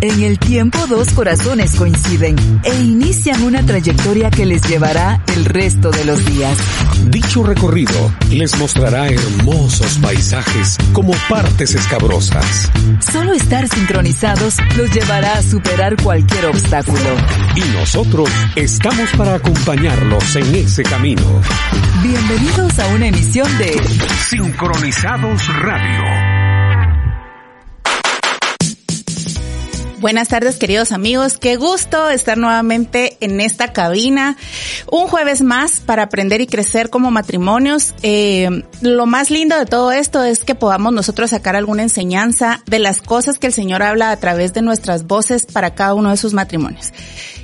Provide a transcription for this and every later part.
En el tiempo dos corazones coinciden e inician una trayectoria que les llevará el resto de los días. Dicho recorrido les mostrará hermosos paisajes como partes escabrosas. Solo estar sincronizados los llevará a superar cualquier obstáculo. Y nosotros estamos para acompañarlos en ese camino. Bienvenidos a una emisión de Sincronizados Radio. Buenas tardes, queridos amigos. Qué gusto estar nuevamente en esta cabina. Un jueves más para aprender y crecer como matrimonios. Eh, lo más lindo de todo esto es que podamos nosotros sacar alguna enseñanza de las cosas que el Señor habla a través de nuestras voces para cada uno de sus matrimonios.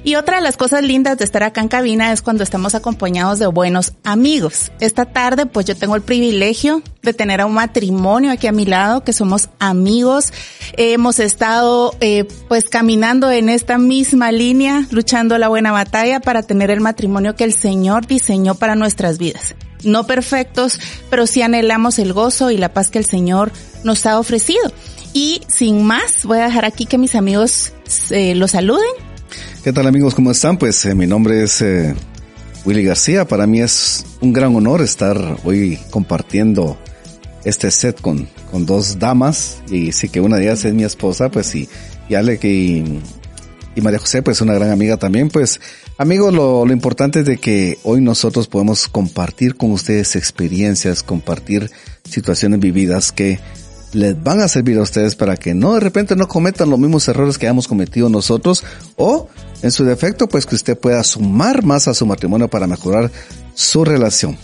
Y otra de las cosas lindas de estar acá en cabina es cuando estamos acompañados de buenos amigos. Esta tarde pues yo tengo el privilegio de tener a un matrimonio aquí a mi lado que somos amigos. hemos estado eh, pues caminando en esta misma línea, luchando la buena batalla para tener el matrimonio que el Señor diseñó para nuestras vidas. No perfectos, pero sí anhelamos el gozo y la paz que el Señor nos ha ofrecido. Y sin más, voy a dejar aquí que mis amigos eh, los saluden ¿Qué tal amigos? ¿Cómo están? Pues eh, mi nombre es eh, Willy García. Para mí es un gran honor estar hoy compartiendo este set con, con dos damas y sí que una de ellas es mi esposa, pues y, y Ale que y, María José, pues una gran amiga también, pues amigos, lo, lo importante es de que hoy nosotros podemos compartir con ustedes experiencias, compartir situaciones vividas que les van a servir a ustedes para que no de repente no cometan los mismos errores que hemos cometido nosotros o en su defecto pues que usted pueda sumar más a su matrimonio para mejorar su relación.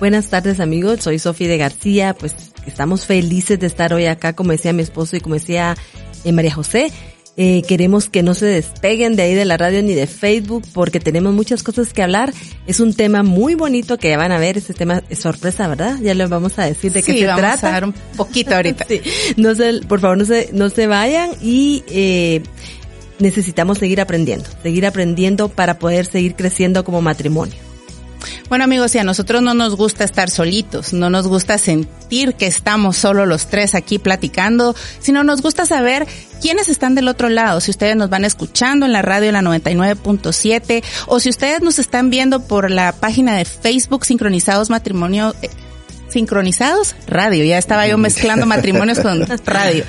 Buenas tardes amigos, soy Sofía de García, pues estamos felices de estar hoy acá como decía mi esposo y como decía eh, María José eh, queremos que no se despeguen de ahí de la radio ni de Facebook porque tenemos muchas cosas que hablar. Es un tema muy bonito que van a ver. Este tema es sorpresa, ¿verdad? Ya les vamos a decir de qué se vamos trata. A dar un poquito ahorita. sí. No se, por favor, no se, no se vayan y eh, necesitamos seguir aprendiendo, seguir aprendiendo para poder seguir creciendo como matrimonio. Bueno amigos, si a nosotros no nos gusta estar solitos, no nos gusta sentir que estamos solo los tres aquí platicando, sino nos gusta saber quiénes están del otro lado, si ustedes nos van escuchando en la radio en la 99.7 o si ustedes nos están viendo por la página de Facebook Sincronizados Matrimonio eh, sincronizados radio. Ya estaba yo mezclando matrimonios con radio.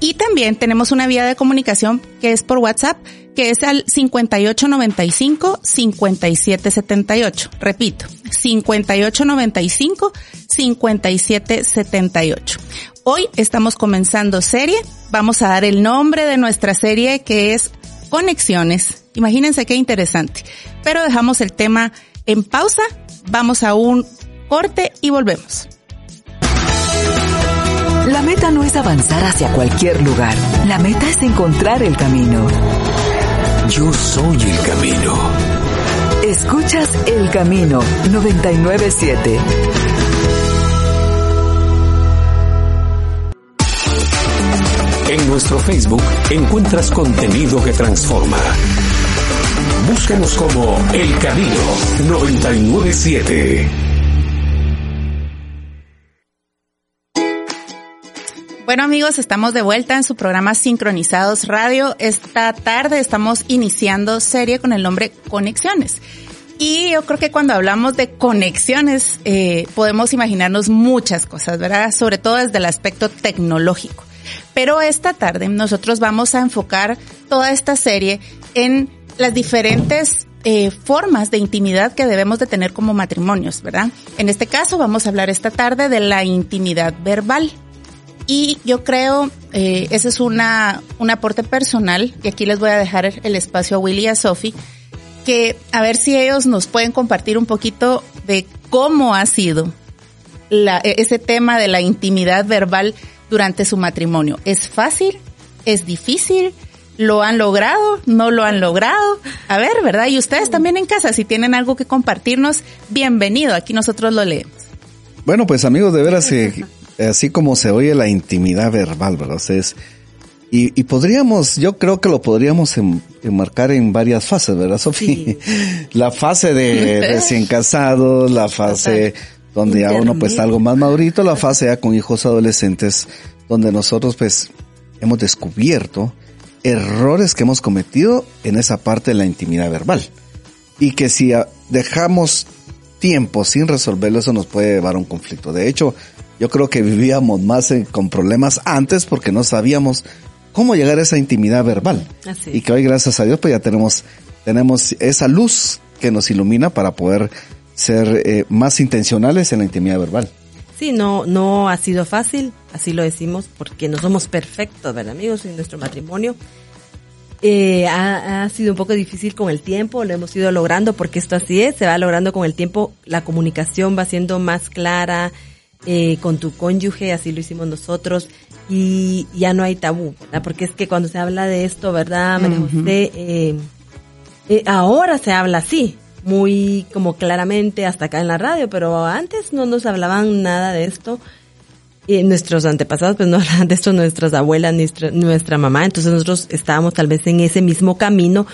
Y también tenemos una vía de comunicación que es por WhatsApp, que es al 5895-5778. Repito, 5895-5778. Hoy estamos comenzando serie. Vamos a dar el nombre de nuestra serie que es Conexiones. Imagínense qué interesante. Pero dejamos el tema en pausa. Vamos a un corte y volvemos. La meta no es avanzar hacia cualquier lugar. La meta es encontrar el camino. Yo soy el camino. Escuchas El Camino 997. En nuestro Facebook encuentras contenido que transforma. Búscanos como El Camino 997. Bueno amigos, estamos de vuelta en su programa Sincronizados Radio. Esta tarde estamos iniciando serie con el nombre Conexiones. Y yo creo que cuando hablamos de conexiones eh, podemos imaginarnos muchas cosas, ¿verdad? Sobre todo desde el aspecto tecnológico. Pero esta tarde nosotros vamos a enfocar toda esta serie en las diferentes eh, formas de intimidad que debemos de tener como matrimonios, ¿verdad? En este caso vamos a hablar esta tarde de la intimidad verbal. Y yo creo, eh, ese es una, un aporte personal, y aquí les voy a dejar el espacio a Willy y a Sophie, que a ver si ellos nos pueden compartir un poquito de cómo ha sido la, ese tema de la intimidad verbal durante su matrimonio. ¿Es fácil? ¿Es difícil? ¿Lo han logrado? ¿No lo han logrado? A ver, ¿verdad? Y ustedes también en casa, si tienen algo que compartirnos, bienvenido. Aquí nosotros lo leemos. Bueno, pues amigos, de veras, eh, así como se oye la intimidad verbal, ¿verdad? Ustedes, y, y podríamos, yo creo que lo podríamos en- enmarcar en varias fases, ¿verdad, Sofía? La fase de recién casados, la fase donde ya uno pues está algo más madurito, la fase ya con hijos adolescentes, donde nosotros pues hemos descubierto errores que hemos cometido en esa parte de la intimidad verbal. Y que si dejamos tiempo sin resolverlo, eso nos puede llevar a un conflicto. De hecho, yo creo que vivíamos más eh, con problemas antes porque no sabíamos cómo llegar a esa intimidad verbal. Así Y que hoy, gracias a Dios, pues ya tenemos, tenemos esa luz que nos ilumina para poder ser eh, más intencionales en la intimidad verbal. Sí, no, no ha sido fácil, así lo decimos, porque no somos perfectos, ¿verdad, amigos? En nuestro matrimonio. Eh, ha, ha sido un poco difícil con el tiempo, lo hemos ido logrando, porque esto así es, se va logrando con el tiempo, la comunicación va siendo más clara eh, con tu cónyuge, así lo hicimos nosotros, y ya no hay tabú, ¿verdad? Porque es que cuando se habla de esto, ¿verdad, María José? Eh, eh, ahora se habla así, muy como claramente hasta acá en la radio, pero antes no nos hablaban nada de esto. Y nuestros antepasados pues no hablaban de esto, nuestras abuelas, nuestra, nuestra mamá, entonces nosotros estábamos tal vez en ese mismo camino,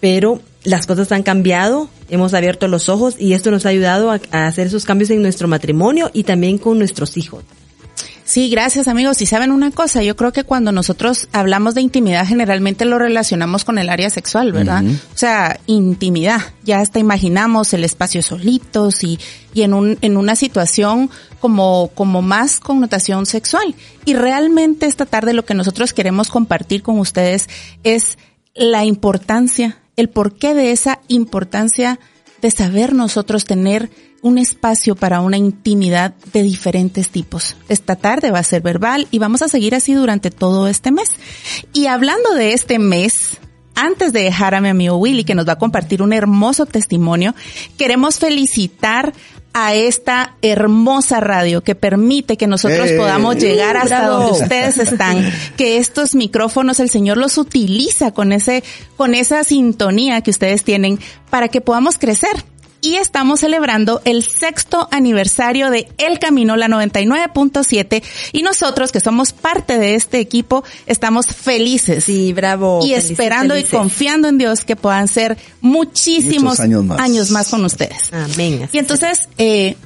pero las cosas han cambiado, hemos abierto los ojos y esto nos ha ayudado a, a hacer esos cambios en nuestro matrimonio y también con nuestros hijos. Sí, gracias amigos. Y saben una cosa, yo creo que cuando nosotros hablamos de intimidad generalmente lo relacionamos con el área sexual, ¿verdad? O sea, intimidad. Ya hasta imaginamos el espacio solitos y, y en un, en una situación como, como más connotación sexual. Y realmente esta tarde lo que nosotros queremos compartir con ustedes es la importancia, el porqué de esa importancia de saber nosotros tener un espacio para una intimidad de diferentes tipos. Esta tarde va a ser verbal y vamos a seguir así durante todo este mes. Y hablando de este mes, antes de dejar a mi amigo Willy, que nos va a compartir un hermoso testimonio, queremos felicitar a esta hermosa radio que permite que nosotros ¡Eh! podamos llegar hasta ¡Bravo! donde ustedes están, que estos micrófonos el Señor los utiliza con ese, con esa sintonía que ustedes tienen para que podamos crecer. Y estamos celebrando el sexto aniversario de El Camino, la 99.7, y nosotros que somos parte de este equipo estamos felices. Sí, bravo. Y felices, esperando felices. y confiando en Dios que puedan ser muchísimos Muchos años más. años más con ustedes. Amén. Y entonces, eh,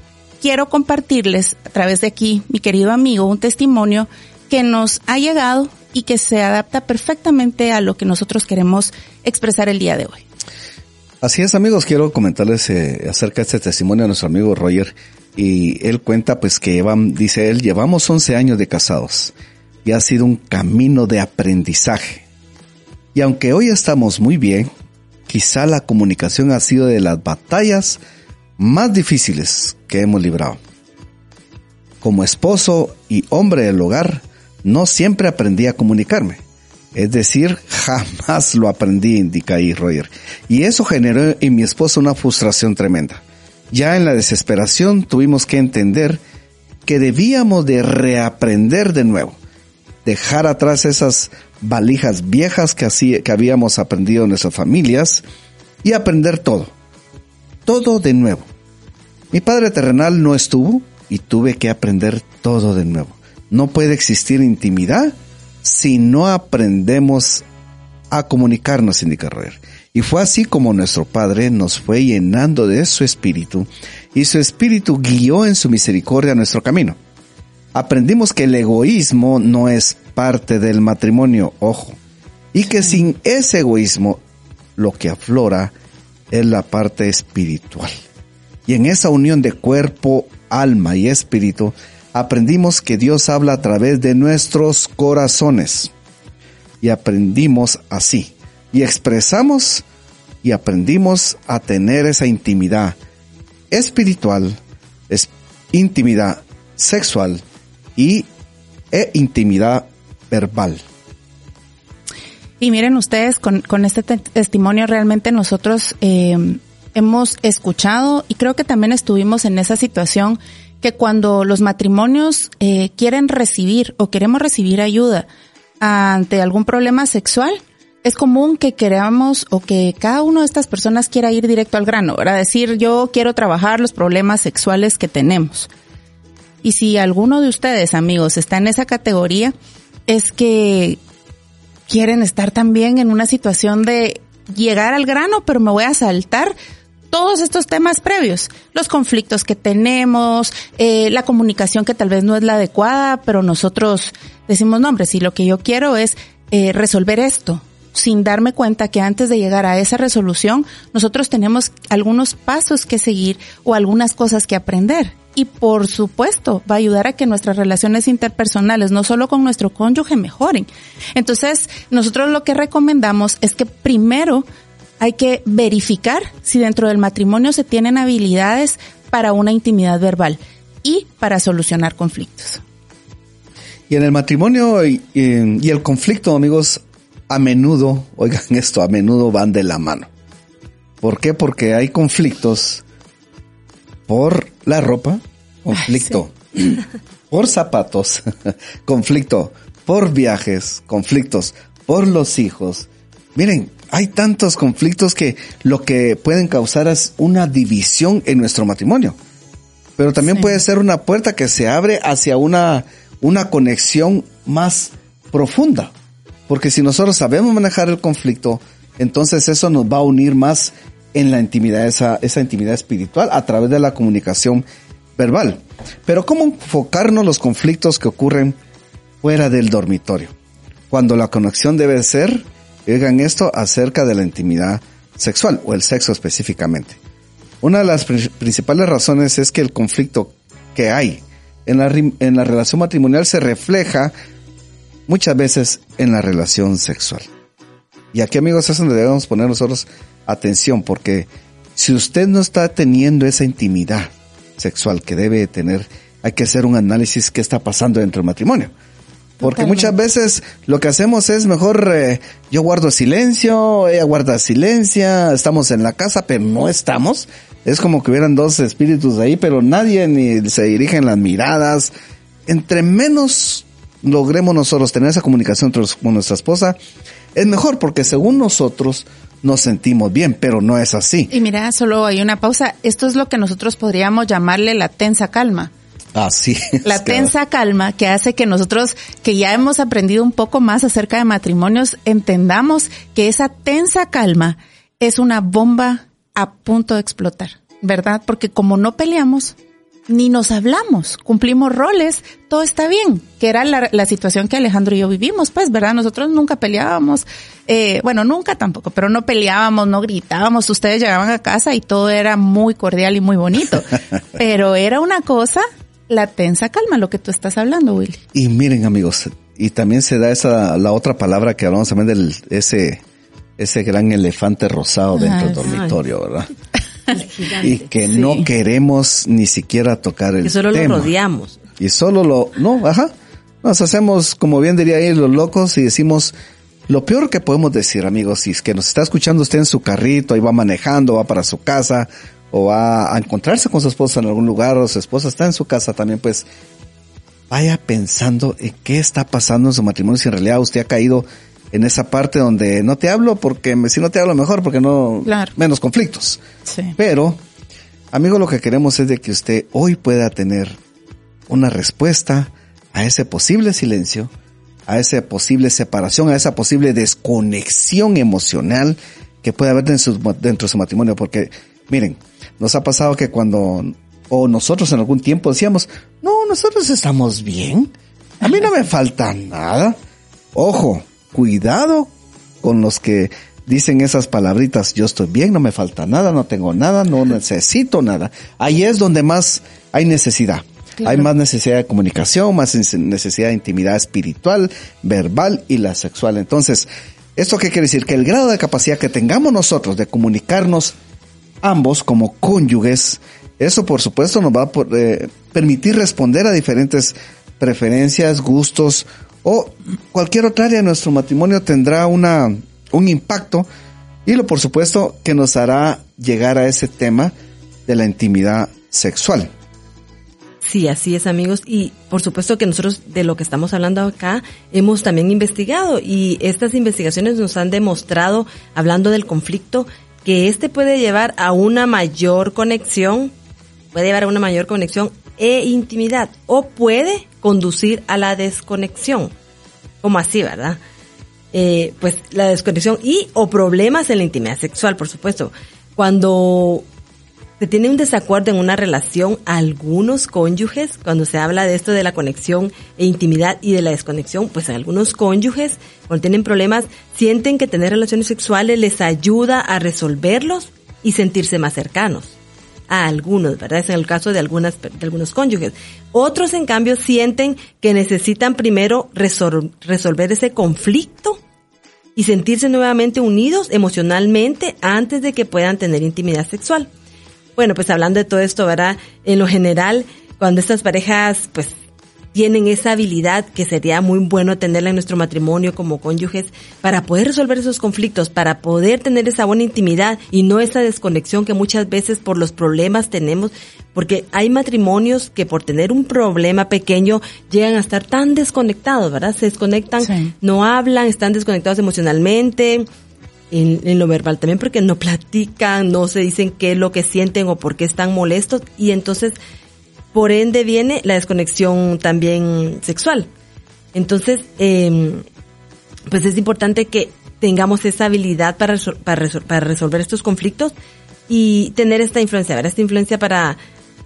quiero compartirles a través de aquí, mi querido amigo, un testimonio que nos ha llegado y que se adapta perfectamente a lo que nosotros queremos expresar el día de hoy. Así es, amigos, quiero comentarles eh, acerca de este testimonio de nuestro amigo Roger. Y él cuenta pues que dice él, llevamos 11 años de casados y ha sido un camino de aprendizaje. Y aunque hoy estamos muy bien, quizá la comunicación ha sido de las batallas más difíciles que hemos librado. Como esposo y hombre del hogar, no siempre aprendí a comunicarme. Es decir, jamás lo aprendí, indica ahí Roger. Y eso generó en mi esposa una frustración tremenda. Ya en la desesperación tuvimos que entender que debíamos de reaprender de nuevo. Dejar atrás esas valijas viejas que, así, que habíamos aprendido en nuestras familias y aprender todo. Todo de nuevo. Mi padre terrenal no estuvo y tuve que aprender todo de nuevo. No puede existir intimidad si no aprendemos a comunicarnos, indica Roger. Y fue así como nuestro Padre nos fue llenando de su espíritu y su espíritu guió en su misericordia nuestro camino. Aprendimos que el egoísmo no es parte del matrimonio, ojo, y que sin ese egoísmo lo que aflora es la parte espiritual. Y en esa unión de cuerpo, alma y espíritu, aprendimos que Dios habla a través de nuestros corazones. Y aprendimos así. Y expresamos y aprendimos a tener esa intimidad espiritual, es intimidad sexual y e intimidad verbal. Y miren ustedes, con, con este te- testimonio realmente nosotros eh, hemos escuchado y creo que también estuvimos en esa situación que cuando los matrimonios eh, quieren recibir o queremos recibir ayuda ante algún problema sexual, es común que queramos o que cada una de estas personas quiera ir directo al grano, ¿verdad? Decir, yo quiero trabajar los problemas sexuales que tenemos. Y si alguno de ustedes, amigos, está en esa categoría, es que quieren estar también en una situación de llegar al grano, pero me voy a saltar todos estos temas previos, los conflictos que tenemos, eh, la comunicación que tal vez no es la adecuada, pero nosotros decimos, no, hombre, si lo que yo quiero es eh, resolver esto, sin darme cuenta que antes de llegar a esa resolución, nosotros tenemos algunos pasos que seguir o algunas cosas que aprender. Y por supuesto, va a ayudar a que nuestras relaciones interpersonales, no solo con nuestro cónyuge, mejoren. Entonces, nosotros lo que recomendamos es que primero hay que verificar si dentro del matrimonio se tienen habilidades para una intimidad verbal y para solucionar conflictos. Y en el matrimonio y, y el conflicto, amigos, a menudo, oigan esto, a menudo van de la mano. ¿Por qué? Porque hay conflictos por la ropa, conflicto por zapatos, conflicto por viajes, conflictos por los hijos. Miren, hay tantos conflictos que lo que pueden causar es una división en nuestro matrimonio. Pero también puede ser una puerta que se abre hacia una, una conexión más profunda. Porque si nosotros sabemos manejar el conflicto, entonces eso nos va a unir más en la intimidad, esa, esa intimidad espiritual a través de la comunicación verbal. Pero ¿cómo enfocarnos los conflictos que ocurren fuera del dormitorio? Cuando la conexión debe ser, digan esto, acerca de la intimidad sexual o el sexo específicamente. Una de las principales razones es que el conflicto que hay en la, en la relación matrimonial se refleja muchas veces en la relación sexual. Y aquí amigos es donde debemos poner nosotros atención porque si usted no está teniendo esa intimidad sexual que debe tener, hay que hacer un análisis qué está pasando dentro del matrimonio. Porque muchas veces lo que hacemos es mejor eh, yo guardo silencio, ella guarda silencio, estamos en la casa, pero no estamos. Es como que hubieran dos espíritus ahí, pero nadie ni se dirigen las miradas. Entre menos logremos nosotros tener esa comunicación con nuestra esposa, es mejor porque según nosotros nos sentimos bien, pero no es así. Y mira, solo hay una pausa. Esto es lo que nosotros podríamos llamarle la tensa calma. Así. la tensa calma que hace que nosotros, que ya hemos aprendido un poco más acerca de matrimonios, entendamos que esa tensa calma es una bomba a punto de explotar, ¿verdad? Porque como no peleamos, ni nos hablamos, cumplimos roles, todo está bien, que era la, situación que Alejandro y yo vivimos, pues, ¿verdad? Nosotros nunca peleábamos, eh, bueno, nunca tampoco, pero no peleábamos, no gritábamos, ustedes llegaban a casa y todo era muy cordial y muy bonito, pero era una cosa, la tensa calma, lo que tú estás hablando, Willy. Y miren, amigos, y también se da esa, la otra palabra que hablamos también del, ese, ese gran elefante rosado dentro del dormitorio, ¿verdad? y que no queremos ni siquiera tocar el que solo lo rodeamos. Y solo lo, no, ajá. Nos hacemos, como bien diría ahí, los locos y decimos lo peor que podemos decir, amigos, si es que nos está escuchando usted en su carrito, ahí va manejando, va para su casa, o va a encontrarse con su esposa en algún lugar, o su esposa está en su casa también, pues vaya pensando en qué está pasando en su matrimonio si en realidad usted ha caído en esa parte donde no te hablo porque si no te hablo mejor porque no menos conflictos. Pero amigo, lo que queremos es de que usted hoy pueda tener una respuesta a ese posible silencio, a esa posible separación, a esa posible desconexión emocional que puede haber dentro de su matrimonio. Porque, miren, nos ha pasado que cuando, o nosotros en algún tiempo decíamos, no, nosotros estamos bien, a mí no me falta nada. Ojo, cuidado con los que dicen esas palabritas, yo estoy bien, no me falta nada, no tengo nada, no necesito nada. Ahí es donde más hay necesidad. Hay más necesidad de comunicación, más necesidad de intimidad espiritual, verbal y la sexual. Entonces, ¿esto qué quiere decir? Que el grado de capacidad que tengamos nosotros de comunicarnos ambos como cónyuges, eso por supuesto nos va a eh, permitir responder a diferentes preferencias, gustos o cualquier otra área de nuestro matrimonio tendrá una, un impacto y lo por supuesto que nos hará llegar a ese tema de la intimidad sexual. Sí, así es amigos. Y por supuesto que nosotros de lo que estamos hablando acá hemos también investigado y estas investigaciones nos han demostrado, hablando del conflicto, que este puede llevar a una mayor conexión, puede llevar a una mayor conexión e intimidad o puede conducir a la desconexión. Como así, ¿verdad? Eh, pues la desconexión y o problemas en la intimidad sexual, por supuesto. Cuando se tiene un desacuerdo en una relación, algunos cónyuges, cuando se habla de esto de la conexión e intimidad y de la desconexión, pues algunos cónyuges, cuando tienen problemas, sienten que tener relaciones sexuales les ayuda a resolverlos y sentirse más cercanos. A algunos, ¿verdad? Es en el caso de algunas, de algunos cónyuges. Otros, en cambio, sienten que necesitan primero resolver ese conflicto y sentirse nuevamente unidos emocionalmente antes de que puedan tener intimidad sexual. Bueno, pues hablando de todo esto, ¿verdad? En lo general, cuando estas parejas, pues, tienen esa habilidad que sería muy bueno tenerla en nuestro matrimonio como cónyuges para poder resolver esos conflictos, para poder tener esa buena intimidad y no esa desconexión que muchas veces por los problemas tenemos, porque hay matrimonios que por tener un problema pequeño llegan a estar tan desconectados, ¿verdad? Se desconectan, no hablan, están desconectados emocionalmente, en, lo verbal también porque no platican, no se dicen qué es lo que sienten o por qué están molestos y entonces por ende viene la desconexión también sexual. Entonces, eh, pues es importante que tengamos esa habilidad para, para, para, resolver estos conflictos y tener esta influencia, ¿verdad? esta influencia para,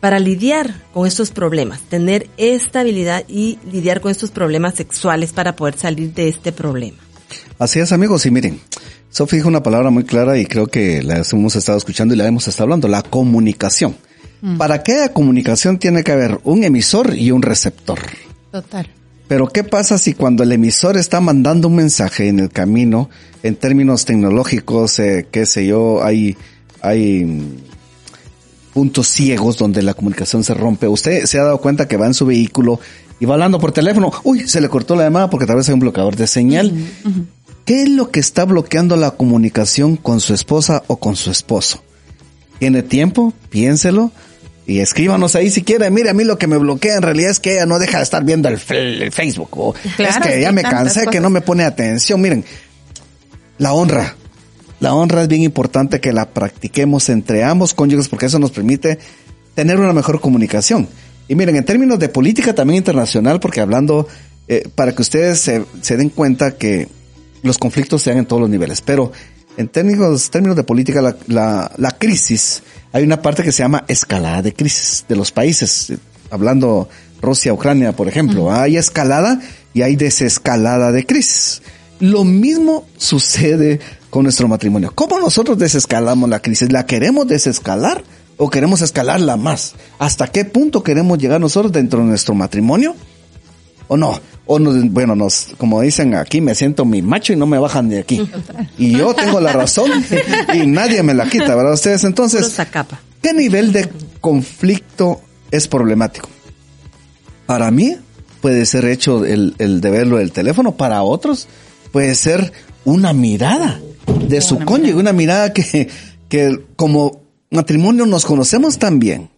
para lidiar con estos problemas, tener esta habilidad y lidiar con estos problemas sexuales para poder salir de este problema. Así es amigos, y miren, Sofía dijo una palabra muy clara y creo que la hemos estado escuchando y la hemos estado hablando, la comunicación. Mm. Para que comunicación tiene que haber un emisor y un receptor. Total. Pero ¿qué pasa si cuando el emisor está mandando un mensaje en el camino, en términos tecnológicos, eh, qué sé yo, hay, hay mm, puntos ciegos donde la comunicación se rompe? Usted se ha dado cuenta que va en su vehículo y va hablando por teléfono, uy, se le cortó la llamada porque tal vez hay un bloqueador de señal. ¿Qué es lo que está bloqueando la comunicación con su esposa o con su esposo? ¿Tiene tiempo? Piénselo. Y escríbanos ahí si quiere. Mire, a mí lo que me bloquea en realidad es que ella no deja de estar viendo el, Facebook. O es que ya me cansé, que no me pone atención. Miren, la honra. La honra es bien importante que la practiquemos entre ambos cónyuges porque eso nos permite tener una mejor comunicación. Y miren, en términos de política también internacional, porque hablando, eh, para que ustedes se, se den cuenta que los conflictos se dan en todos los niveles. Pero en términos, términos de política, la, la, la, crisis, hay una parte que se llama escalada de crisis de los países. Hablando Rusia, Ucrania, por ejemplo, hay escalada y hay desescalada de crisis. Lo mismo sucede con nuestro matrimonio. ¿Cómo nosotros desescalamos la crisis? ¿La queremos desescalar o queremos escalarla más? ¿Hasta qué punto queremos llegar nosotros dentro de nuestro matrimonio? ¿O no? O bueno, nos, como dicen aquí, me siento mi macho y no me bajan de aquí. Y yo tengo la razón y nadie me la quita, ¿verdad? Ustedes entonces, ¿qué nivel de conflicto es problemático? Para mí puede ser hecho el, el de verlo del teléfono, para otros puede ser una mirada de su cónyuge, una mirada que, que como matrimonio nos conocemos tan bien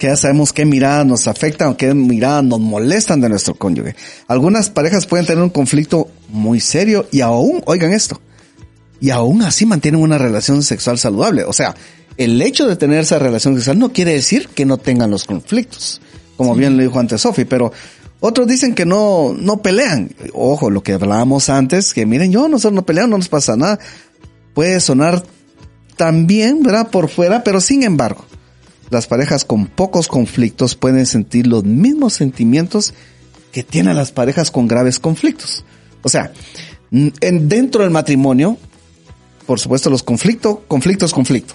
que ya sabemos qué miradas nos afectan o qué miradas nos molestan de nuestro cónyuge. Algunas parejas pueden tener un conflicto muy serio y aún, oigan esto, y aún así mantienen una relación sexual saludable. O sea, el hecho de tener esa relación sexual no quiere decir que no tengan los conflictos, como bien lo dijo antes Sofi, pero otros dicen que no, no pelean. Ojo, lo que hablábamos antes, que miren, yo nosotros no peleamos, no nos pasa nada. Puede sonar también, ¿verdad? Por fuera, pero sin embargo, las parejas con pocos conflictos pueden sentir los mismos sentimientos que tienen las parejas con graves conflictos. O sea, en, dentro del matrimonio, por supuesto, los conflictos, conflicto es conflicto.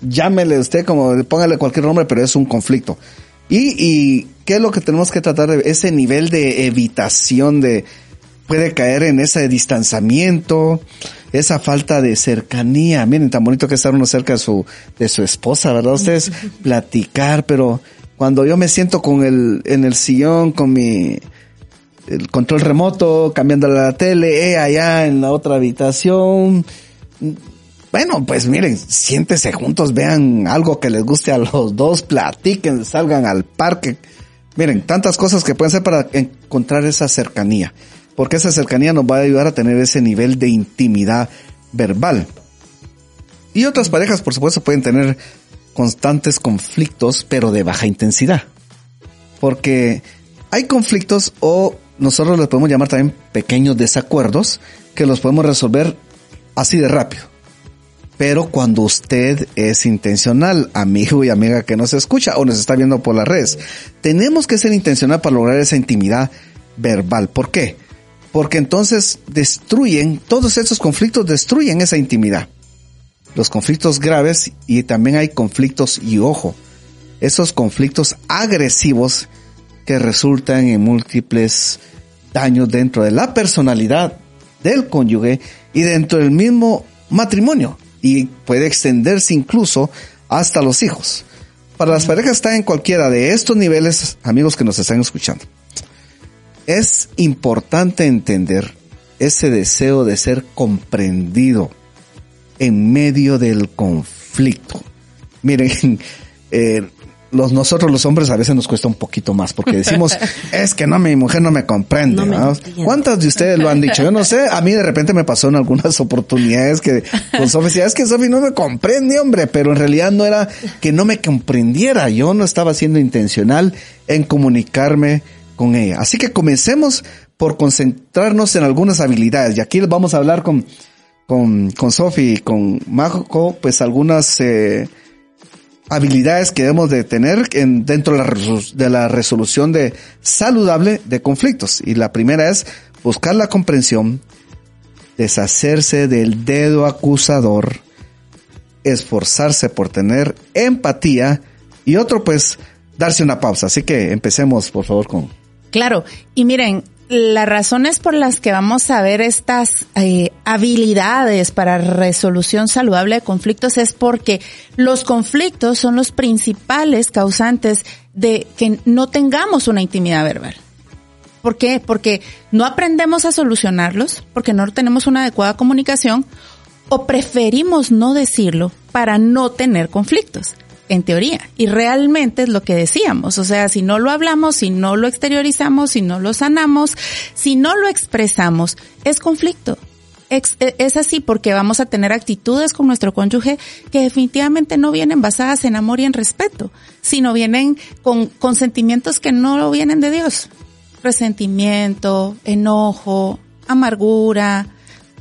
Llámele usted como, póngale cualquier nombre, pero es un conflicto. Y, y, ¿qué es lo que tenemos que tratar de ese nivel de evitación de, puede caer en ese distanciamiento, esa falta de cercanía. Miren, tan bonito que estar uno cerca de su, de su esposa, ¿verdad? Ustedes platicar, pero cuando yo me siento con el, en el sillón, con mi, el control remoto, cambiando la tele, eh, allá en la otra habitación, Bueno, pues miren, siéntese juntos, vean algo que les guste a los dos, platiquen, salgan al parque. Miren, tantas cosas que pueden ser para encontrar esa cercanía. Porque esa cercanía nos va a ayudar a tener ese nivel de intimidad verbal. Y otras parejas, por supuesto, pueden tener constantes conflictos, pero de baja intensidad. Porque hay conflictos o nosotros les podemos llamar también pequeños desacuerdos que los podemos resolver así de rápido. Pero cuando usted es intencional, amigo y amiga que nos escucha o nos está viendo por las redes, tenemos que ser intencional para lograr esa intimidad verbal. ¿Por qué? Porque entonces destruyen, todos esos conflictos destruyen esa intimidad. Los conflictos graves y también hay conflictos y ojo, esos conflictos agresivos que resultan en múltiples daños dentro de la personalidad del cónyuge y dentro del mismo matrimonio y puede extenderse incluso hasta los hijos. Para las parejas está en cualquiera de estos niveles, amigos que nos están escuchando. Es importante entender ese deseo de ser comprendido en medio del conflicto. Miren, eh, los, nosotros los hombres a veces nos cuesta un poquito más porque decimos, es que no, mi mujer no me comprende. ¿Cuántas de ustedes lo han dicho? Yo no sé, a mí de repente me pasó en algunas oportunidades que con Sofi decía, es que Sofi no me comprende, hombre, pero en realidad no era que no me comprendiera, yo no estaba siendo intencional en comunicarme con ella. Así que comencemos por concentrarnos en algunas habilidades y aquí vamos a hablar con, con, con Sofi y con Majo, pues algunas, eh, habilidades que debemos de tener en, dentro de la, de la resolución de saludable de conflictos. Y la primera es buscar la comprensión, deshacerse del dedo acusador, esforzarse por tener empatía y otro pues darse una pausa. Así que empecemos por favor con... Claro, y miren, las razones por las que vamos a ver estas eh, habilidades para resolución saludable de conflictos es porque los conflictos son los principales causantes de que no tengamos una intimidad verbal. ¿Por qué? Porque no aprendemos a solucionarlos, porque no tenemos una adecuada comunicación o preferimos no decirlo para no tener conflictos en teoría. Y realmente es lo que decíamos. O sea, si no lo hablamos, si no lo exteriorizamos, si no lo sanamos, si no lo expresamos, es conflicto. E, es, así porque vamos a tener actitudes con nuestro cónyuge que definitivamente no vienen basadas en amor y en respeto, sino vienen con, sentimientos que no vienen de Dios. Resentimiento, enojo, amargura,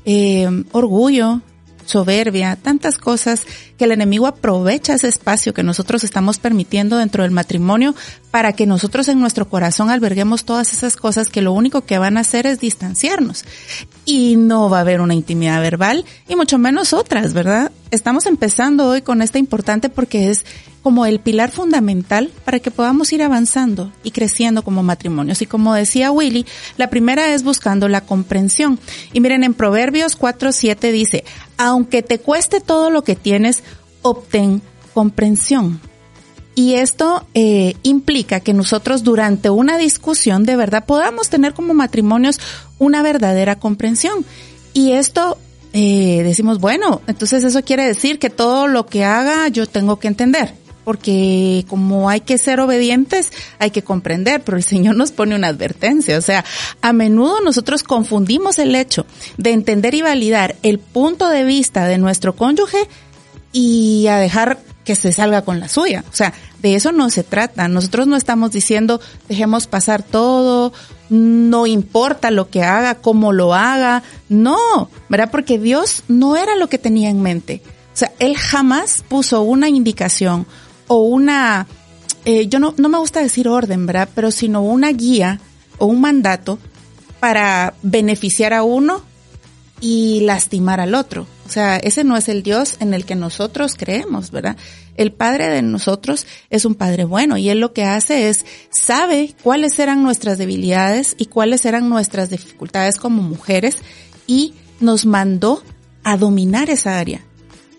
eh, orgullo, soberbia, tantas cosas que el enemigo aprovecha ese espacio que nosotros estamos permitiendo dentro del matrimonio para que nosotros en nuestro corazón alberguemos todas esas cosas que lo único que van a hacer es distanciarnos. Y no va a haber una intimidad verbal y mucho menos otras, ¿verdad? Estamos empezando hoy con esta importante porque es como el pilar fundamental para que podamos ir avanzando y creciendo como matrimonios. Y como decía Willy, la primera es buscando la comprensión. Y miren, en Proverbios 4.7 dice, aunque te cueste todo lo que tienes, obtén comprensión. Y esto eh, implica que nosotros durante una discusión de verdad podamos tener como matrimonios una verdadera comprensión. Y esto eh, decimos, bueno, entonces eso quiere decir que todo lo que haga yo tengo que entender porque como hay que ser obedientes, hay que comprender, pero el Señor nos pone una advertencia. O sea, a menudo nosotros confundimos el hecho de entender y validar el punto de vista de nuestro cónyuge y a dejar que se salga con la suya. O sea, de eso no se trata. Nosotros no estamos diciendo dejemos pasar todo, no importa lo que haga, cómo lo haga. No, ¿verdad? Porque Dios no era lo que tenía en mente. O sea, Él jamás puso una indicación, o una, eh, yo no, no me gusta decir orden, ¿verdad? Pero sino una guía o un mandato para beneficiar a uno y lastimar al otro. O sea, ese no es el Dios en el que nosotros creemos, ¿verdad? El Padre de nosotros es un Padre bueno y Él lo que hace es, sabe cuáles eran nuestras debilidades y cuáles eran nuestras dificultades como mujeres y nos mandó a dominar esa área.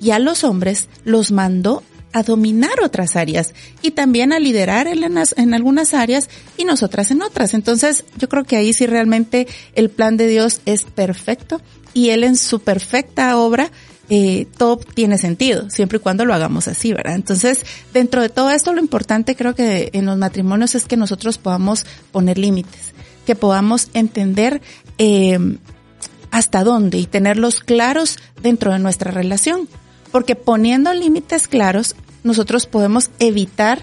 Y a los hombres los mandó a dominar otras áreas y también a liderar en, en, algunas áreas y nosotras en otras. Entonces, yo creo que ahí sí realmente el plan de Dios es perfecto y Él en su perfecta obra eh, todo tiene sentido, siempre y cuando lo hagamos así, ¿verdad? Entonces, dentro de todo esto, lo importante creo que en los matrimonios es que nosotros podamos poner límites, que podamos entender eh, hasta dónde y tenerlos claros dentro de nuestra relación. Porque poniendo límites claros, nosotros podemos evitar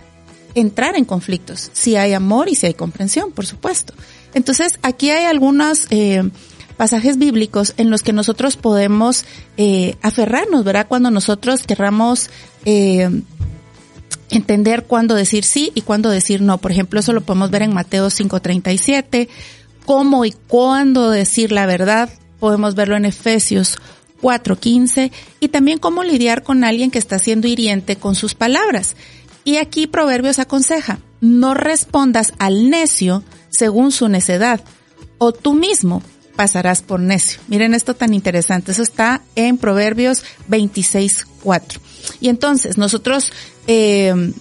entrar en conflictos, si hay amor y si hay comprensión, por supuesto. Entonces, aquí hay algunos eh, pasajes bíblicos en los que nosotros podemos eh, aferrarnos, ¿verdad? Cuando nosotros querramos eh, entender cuándo decir sí y cuándo decir no. Por ejemplo, eso lo podemos ver en Mateo 5:37, cómo y cuándo decir la verdad. Podemos verlo en Efesios 4:15 y también cómo lidiar con alguien que está siendo hiriente con sus palabras. Y aquí Proverbios aconseja, no respondas al necio según su necedad, o tú mismo pasarás por necio. Miren esto tan interesante, eso está en Proverbios 26.4. Y entonces nosotros, eh,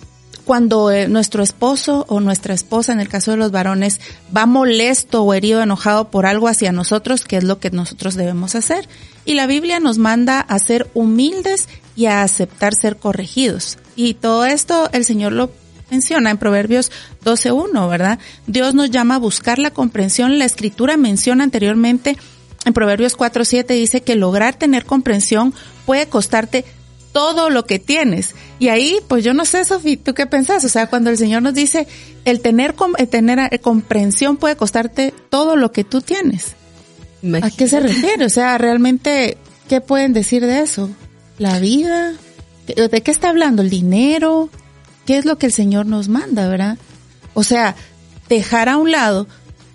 cuando eh, nuestro esposo o nuestra esposa, en el caso de los varones, va molesto o herido, enojado por algo hacia nosotros, ¿qué es lo que nosotros debemos hacer? Y la Biblia nos manda a ser humildes y a aceptar ser corregidos. Y todo esto el Señor lo menciona en Proverbios 12.1, ¿verdad? Dios nos llama a buscar la comprensión. La escritura menciona anteriormente en Proverbios 4.7 dice que lograr tener comprensión puede costarte todo lo que tienes. Y ahí, pues yo no sé, Sofía, ¿tú qué pensás? O sea, cuando el Señor nos dice, el tener, el tener eh, comprensión puede costarte todo lo que tú tienes. ¿A qué se refiere? O sea, realmente, ¿qué pueden decir de eso? ¿La vida? ¿De qué está hablando? ¿El dinero? ¿Qué es lo que el Señor nos manda, verdad? O sea, dejar a un lado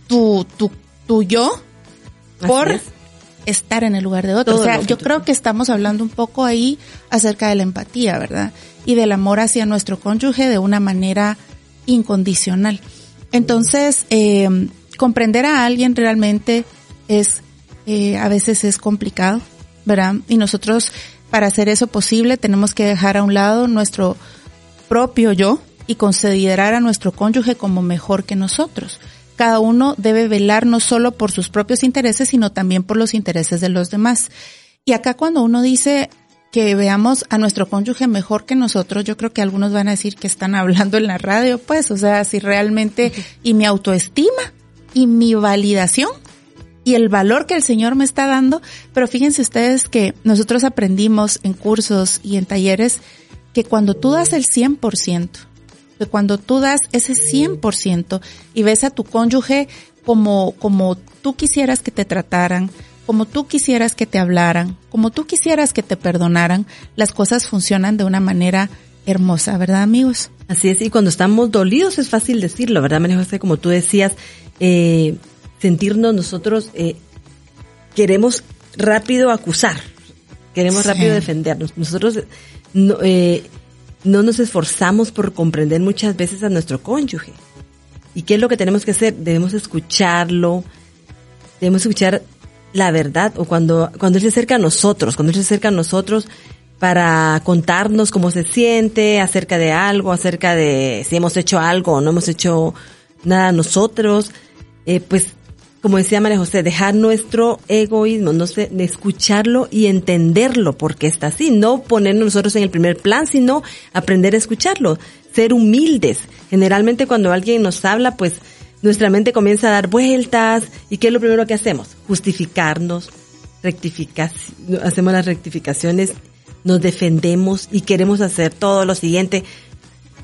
tu, tu, tu yo por estar en el lugar de otro. o sea, yo creo que estamos hablando un poco ahí acerca de la empatía, ¿verdad? Y del amor hacia nuestro cónyuge de una manera incondicional. Entonces, eh, comprender a alguien realmente es, eh, a veces es complicado, ¿verdad? Y nosotros, para hacer eso posible, tenemos que dejar a un lado nuestro propio yo y considerar a nuestro cónyuge como mejor que nosotros. Cada uno debe velar no solo por sus propios intereses, sino también por los intereses de los demás. Y acá cuando uno dice que veamos a nuestro cónyuge mejor que nosotros, yo creo que algunos van a decir que están hablando en la radio, pues, o sea, si realmente, y mi autoestima, y mi validación, y el valor que el Señor me está dando, pero fíjense ustedes que nosotros aprendimos en cursos y en talleres que cuando tú das el 100%, que cuando tú das ese 100% y ves a tu cónyuge como, como tú quisieras que te trataran, como tú quisieras que te hablaran, como tú quisieras que te perdonaran, las cosas funcionan de una manera hermosa, ¿verdad amigos? Así es, y cuando estamos dolidos es fácil decirlo, ¿verdad, María José? Como tú decías, eh, sentirnos nosotros, eh, queremos rápido acusar, queremos rápido defendernos. Nosotros no, eh, no nos esforzamos por comprender muchas veces a nuestro cónyuge. ¿Y qué es lo que tenemos que hacer? Debemos escucharlo, debemos escuchar la verdad o cuando, cuando Él se acerca a nosotros, cuando Él se acerca a nosotros para contarnos cómo se siente acerca de algo, acerca de si hemos hecho algo o no hemos hecho nada nosotros, eh, pues como decía María José, dejar nuestro egoísmo, no sé, de escucharlo y entenderlo porque está así, no ponernos nosotros en el primer plan, sino aprender a escucharlo, ser humildes. Generalmente cuando alguien nos habla, pues nuestra mente comienza a dar vueltas y ¿qué es lo primero que hacemos? Justificarnos, rectificar, hacemos las rectificaciones, nos defendemos y queremos hacer todo lo siguiente.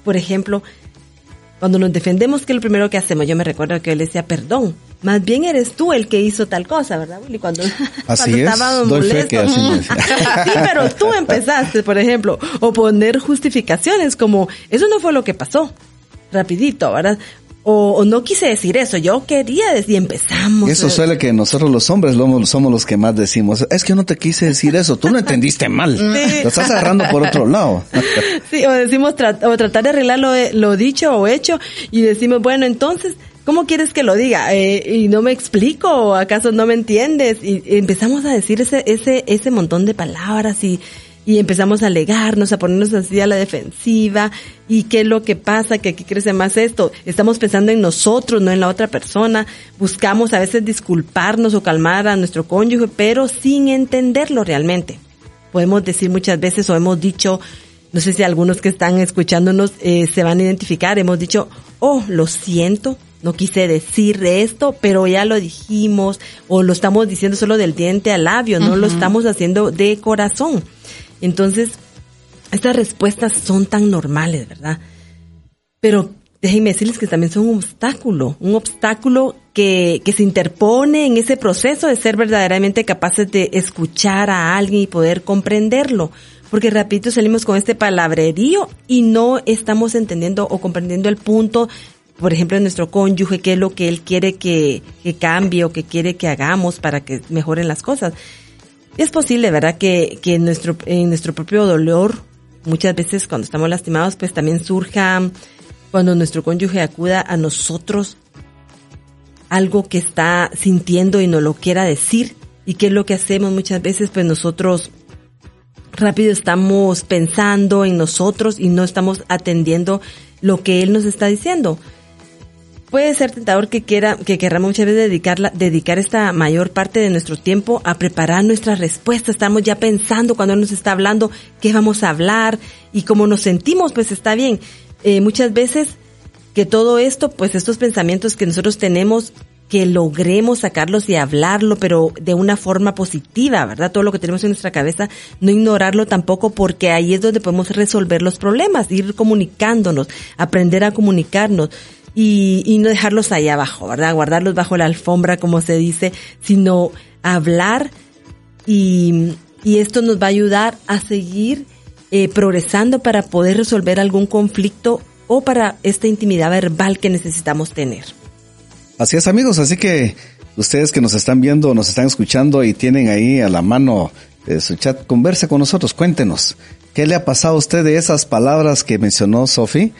Por ejemplo, cuando nos defendemos, ¿qué es lo primero que hacemos? Yo me recuerdo que él decía, perdón, más bien eres tú el que hizo tal cosa, ¿verdad, Willy? Cuando, así es, doy fe que así es. sí, pero tú empezaste, por ejemplo, o poner justificaciones como, eso no fue lo que pasó, rapidito, ¿verdad? O, no quise decir eso, yo quería decir, empezamos. Eso suele que nosotros los hombres somos los que más decimos, es que yo no te quise decir eso, tú no entendiste mal, lo estás agarrando por otro lado. sí, o decimos, o tratar de arreglar lo, lo, dicho o hecho, y decimos, bueno, entonces, ¿cómo quieres que lo diga? Eh, y no me explico, o acaso no me entiendes, y empezamos a decir ese, ese, ese montón de palabras y, y empezamos a alegarnos, a ponernos así a la defensiva, y qué es lo que pasa, que aquí crece más esto. Estamos pensando en nosotros, no en la otra persona. Buscamos a veces disculparnos o calmar a nuestro cónyuge, pero sin entenderlo realmente. podemos decir muchas veces o hemos dicho, no sé si algunos que están escuchándonos eh, se van a identificar, hemos dicho, oh, lo siento, no quise decir esto, pero ya lo dijimos, o lo estamos diciendo solo del diente al labio, no lo estamos haciendo de corazón. Entonces, estas respuestas son tan normales, ¿verdad? Pero déjenme decirles que también son un obstáculo, un obstáculo que, que se interpone en ese proceso de ser verdaderamente capaces de escuchar a alguien y poder comprenderlo. Porque rapidito salimos con este palabrerío y no estamos entendiendo o comprendiendo el punto, por ejemplo, de nuestro cónyuge, qué es lo que él quiere que, que cambie o que quiere que hagamos para que mejoren las cosas. Es posible, ¿verdad? Que, que en nuestro, en nuestro propio dolor, muchas veces cuando estamos lastimados, pues también surja cuando nuestro cónyuge acuda a nosotros algo que está sintiendo y no lo quiera decir. ¿Y qué es lo que hacemos muchas veces? Pues nosotros rápido estamos pensando en nosotros y no estamos atendiendo lo que él nos está diciendo. Puede ser tentador que quiera, que querramos muchas veces dedicar, dedicar esta mayor parte de nuestro tiempo a preparar nuestra respuesta. Estamos ya pensando cuando nos está hablando qué vamos a hablar y cómo nos sentimos, pues está bien eh, muchas veces que todo esto, pues estos pensamientos que nosotros tenemos, que logremos sacarlos y hablarlo, pero de una forma positiva, ¿verdad? Todo lo que tenemos en nuestra cabeza, no ignorarlo tampoco porque ahí es donde podemos resolver los problemas, ir comunicándonos, aprender a comunicarnos y, y no dejarlos ahí abajo, ¿verdad? Guardarlos bajo la alfombra, como se dice, sino hablar y, esto nos va a ayudar a seguir eh, progresando para poder resolver algún conflicto o para esta intimidad verbal que necesitamos tener. Así es amigos, así que ustedes que nos están viendo, nos están escuchando y tienen ahí a la mano eh, su chat, converse con nosotros, cuéntenos, ¿qué le ha pasado a usted de esas palabras que mencionó Sofi?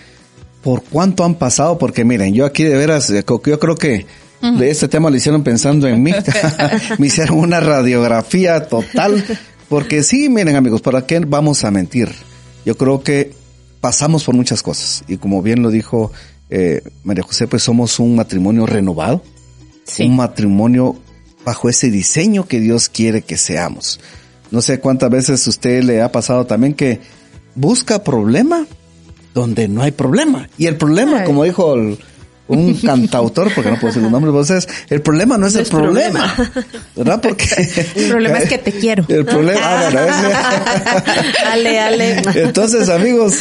¿Por cuánto han pasado? Porque miren, yo aquí de veras, eh, yo creo que de este tema lo hicieron pensando en mí. Me hicieron una radiografía total porque sí, miren amigos, ¿para qué vamos a mentir? Yo creo que pasamos por muchas cosas y como bien lo dijo eh, María José, pues somos un matrimonio renovado, un matrimonio bajo ese diseño que Dios quiere que seamos. No sé cuántas veces usted le ha pasado también que busca problema donde no hay problema. Y el problema, como dijo el, un cantautor, porque no puedo decir los nombres, entonces el problema no es el problema, ¿verdad? Porque el problema es que te quiero. El problema, ah, ale, ale. Entonces, amigos,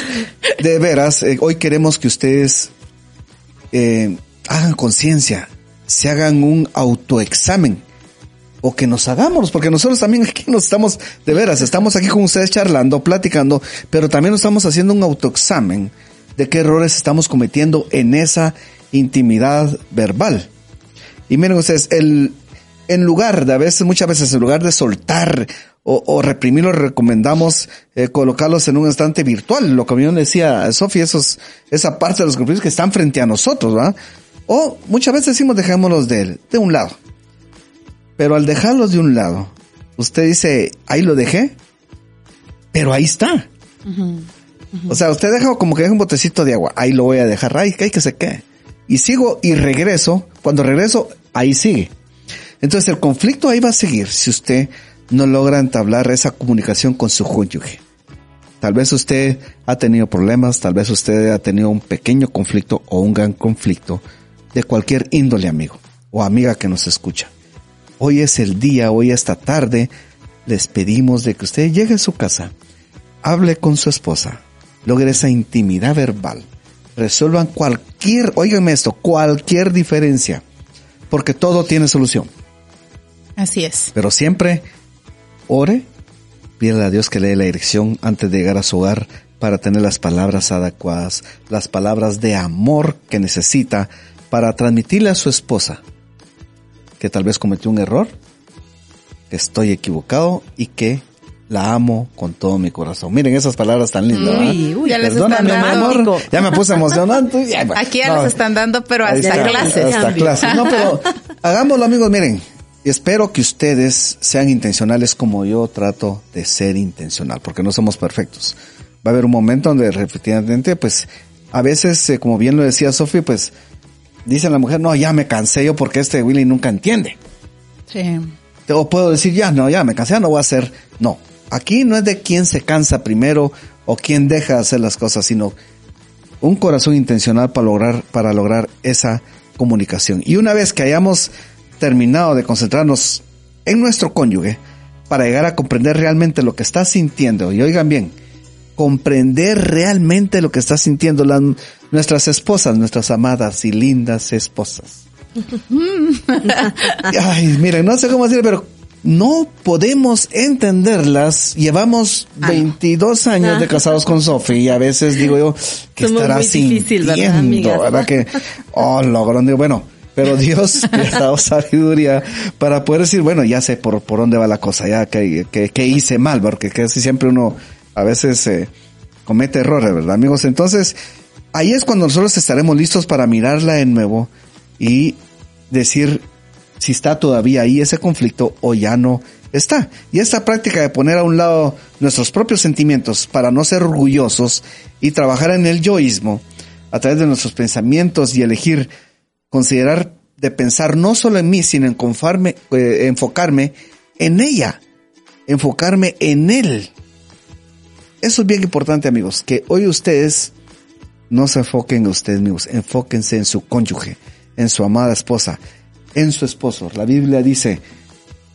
de veras, eh, hoy queremos que ustedes eh, hagan conciencia, se hagan un autoexamen o que nos hagamos, porque nosotros también aquí nos estamos, de veras, estamos aquí con ustedes charlando, platicando, pero también nos estamos haciendo un autoexamen de qué errores estamos cometiendo en esa intimidad verbal. Y miren ustedes, el, en lugar de a veces, muchas veces, en lugar de soltar o, o reprimirlo, recomendamos eh, colocarlos en un instante virtual. Lo que yo decía Sofía, esos, esa parte de los conflictos que están frente a nosotros, ¿va? O muchas veces decimos dejémoslos de, de un lado. Pero al dejarlos de un lado, usted dice, ahí lo dejé, pero ahí está. O sea, usted deja como que deja un botecito de agua, ahí lo voy a dejar, ahí, hay que se quede y sigo y regreso, cuando regreso, ahí sigue. Entonces el conflicto ahí va a seguir si usted no logra entablar esa comunicación con su cónyuge. Tal vez usted ha tenido problemas, tal vez usted ha tenido un pequeño conflicto o un gran conflicto de cualquier índole amigo o amiga que nos escucha. Hoy es el día, hoy esta tarde, les pedimos de que usted llegue a su casa, hable con su esposa, logre esa intimidad verbal, resuelvan cualquier, oíganme esto, cualquier diferencia, porque todo tiene solución. Así es. Pero siempre ore, pídale a Dios que le dé la dirección antes de llegar a su hogar para tener las palabras adecuadas, las palabras de amor que necesita para transmitirle a su esposa que tal vez cometió un error, que estoy equivocado y que la amo con todo mi corazón. Miren esas palabras tan lindas. Uy, uy, ya les están dando. Ya me puse emocionante. Aquí ya nos están dando, pero hasta clases. Hasta clases. No, pero hagámoslo, amigos. Miren, espero que ustedes sean intencionales como yo trato de ser intencional, porque no somos perfectos. Va a haber un momento donde repetidamente, pues, a veces, eh, como bien lo decía Sofi, pues, dice la mujer, no, ya me cansé yo porque este Willy nunca entiende. Sí. O puedo decir, ya, no, ya me cansé, ya no voy a hacer. No, aquí no es de quién se cansa primero o quién deja de hacer las cosas, sino un corazón intencional para lograr, para lograr esa comunicación. Y una vez que hayamos terminado de concentrarnos en nuestro cónyuge, para llegar a comprender realmente lo que está sintiendo, y oigan bien, comprender realmente lo que está sintiendo nuestras esposas, nuestras amadas y lindas esposas. Ay, miren, no sé cómo decir, pero no podemos entenderlas. Llevamos 22 ah, años de casados con Sofía y a veces digo yo que estará sintiendo, ¿verdad, ¿verdad? Que, oh, logro, digo, bueno, pero Dios me ha dado sabiduría para poder decir, bueno, ya sé por, por dónde va la cosa, ya que, que, hice mal, porque casi siempre uno a veces eh, comete errores, ¿verdad, amigos? Entonces, ahí es cuando nosotros estaremos listos para mirarla de nuevo y decir si está todavía ahí ese conflicto o ya no está. Y esta práctica de poner a un lado nuestros propios sentimientos para no ser orgullosos y trabajar en el yoísmo a través de nuestros pensamientos y elegir considerar de pensar no solo en mí, sino en eh, enfocarme en ella, enfocarme en él. Eso es bien importante, amigos, que hoy ustedes no se enfoquen en ustedes mismos, enfóquense en su cónyuge, en su amada esposa, en su esposo. La Biblia dice,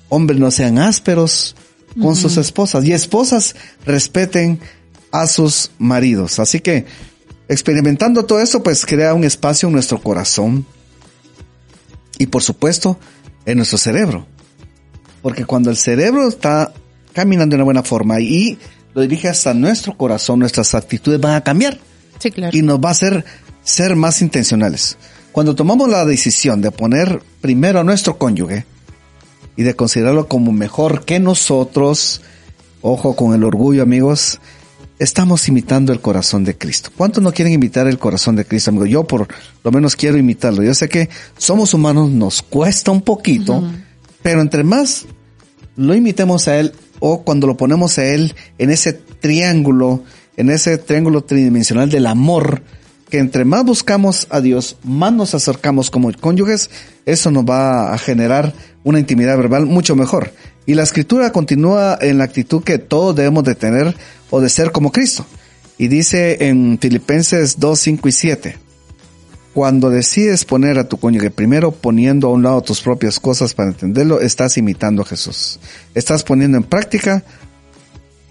hombres no sean ásperos con sus esposas y esposas respeten a sus maridos. Así que experimentando todo esto, pues crea un espacio en nuestro corazón y por supuesto en nuestro cerebro. Porque cuando el cerebro está caminando de una buena forma y lo dirige hasta nuestro corazón, nuestras actitudes van a cambiar. Sí, claro. Y nos va a hacer ser más intencionales. Cuando tomamos la decisión de poner primero a nuestro cónyuge y de considerarlo como mejor que nosotros, ojo con el orgullo amigos, estamos imitando el corazón de Cristo. ¿Cuántos no quieren imitar el corazón de Cristo, amigo? Yo por lo menos quiero imitarlo. Yo sé que somos humanos, nos cuesta un poquito, pero entre más lo imitemos a Él o cuando lo ponemos a Él en ese triángulo, en ese triángulo tridimensional del amor, que entre más buscamos a Dios, más nos acercamos como cónyuges, eso nos va a generar una intimidad verbal mucho mejor. Y la escritura continúa en la actitud que todos debemos de tener o de ser como Cristo. Y dice en Filipenses 2, 5 y 7, cuando decides poner a tu cónyuge primero poniendo a un lado tus propias cosas para entenderlo, estás imitando a Jesús. Estás poniendo en práctica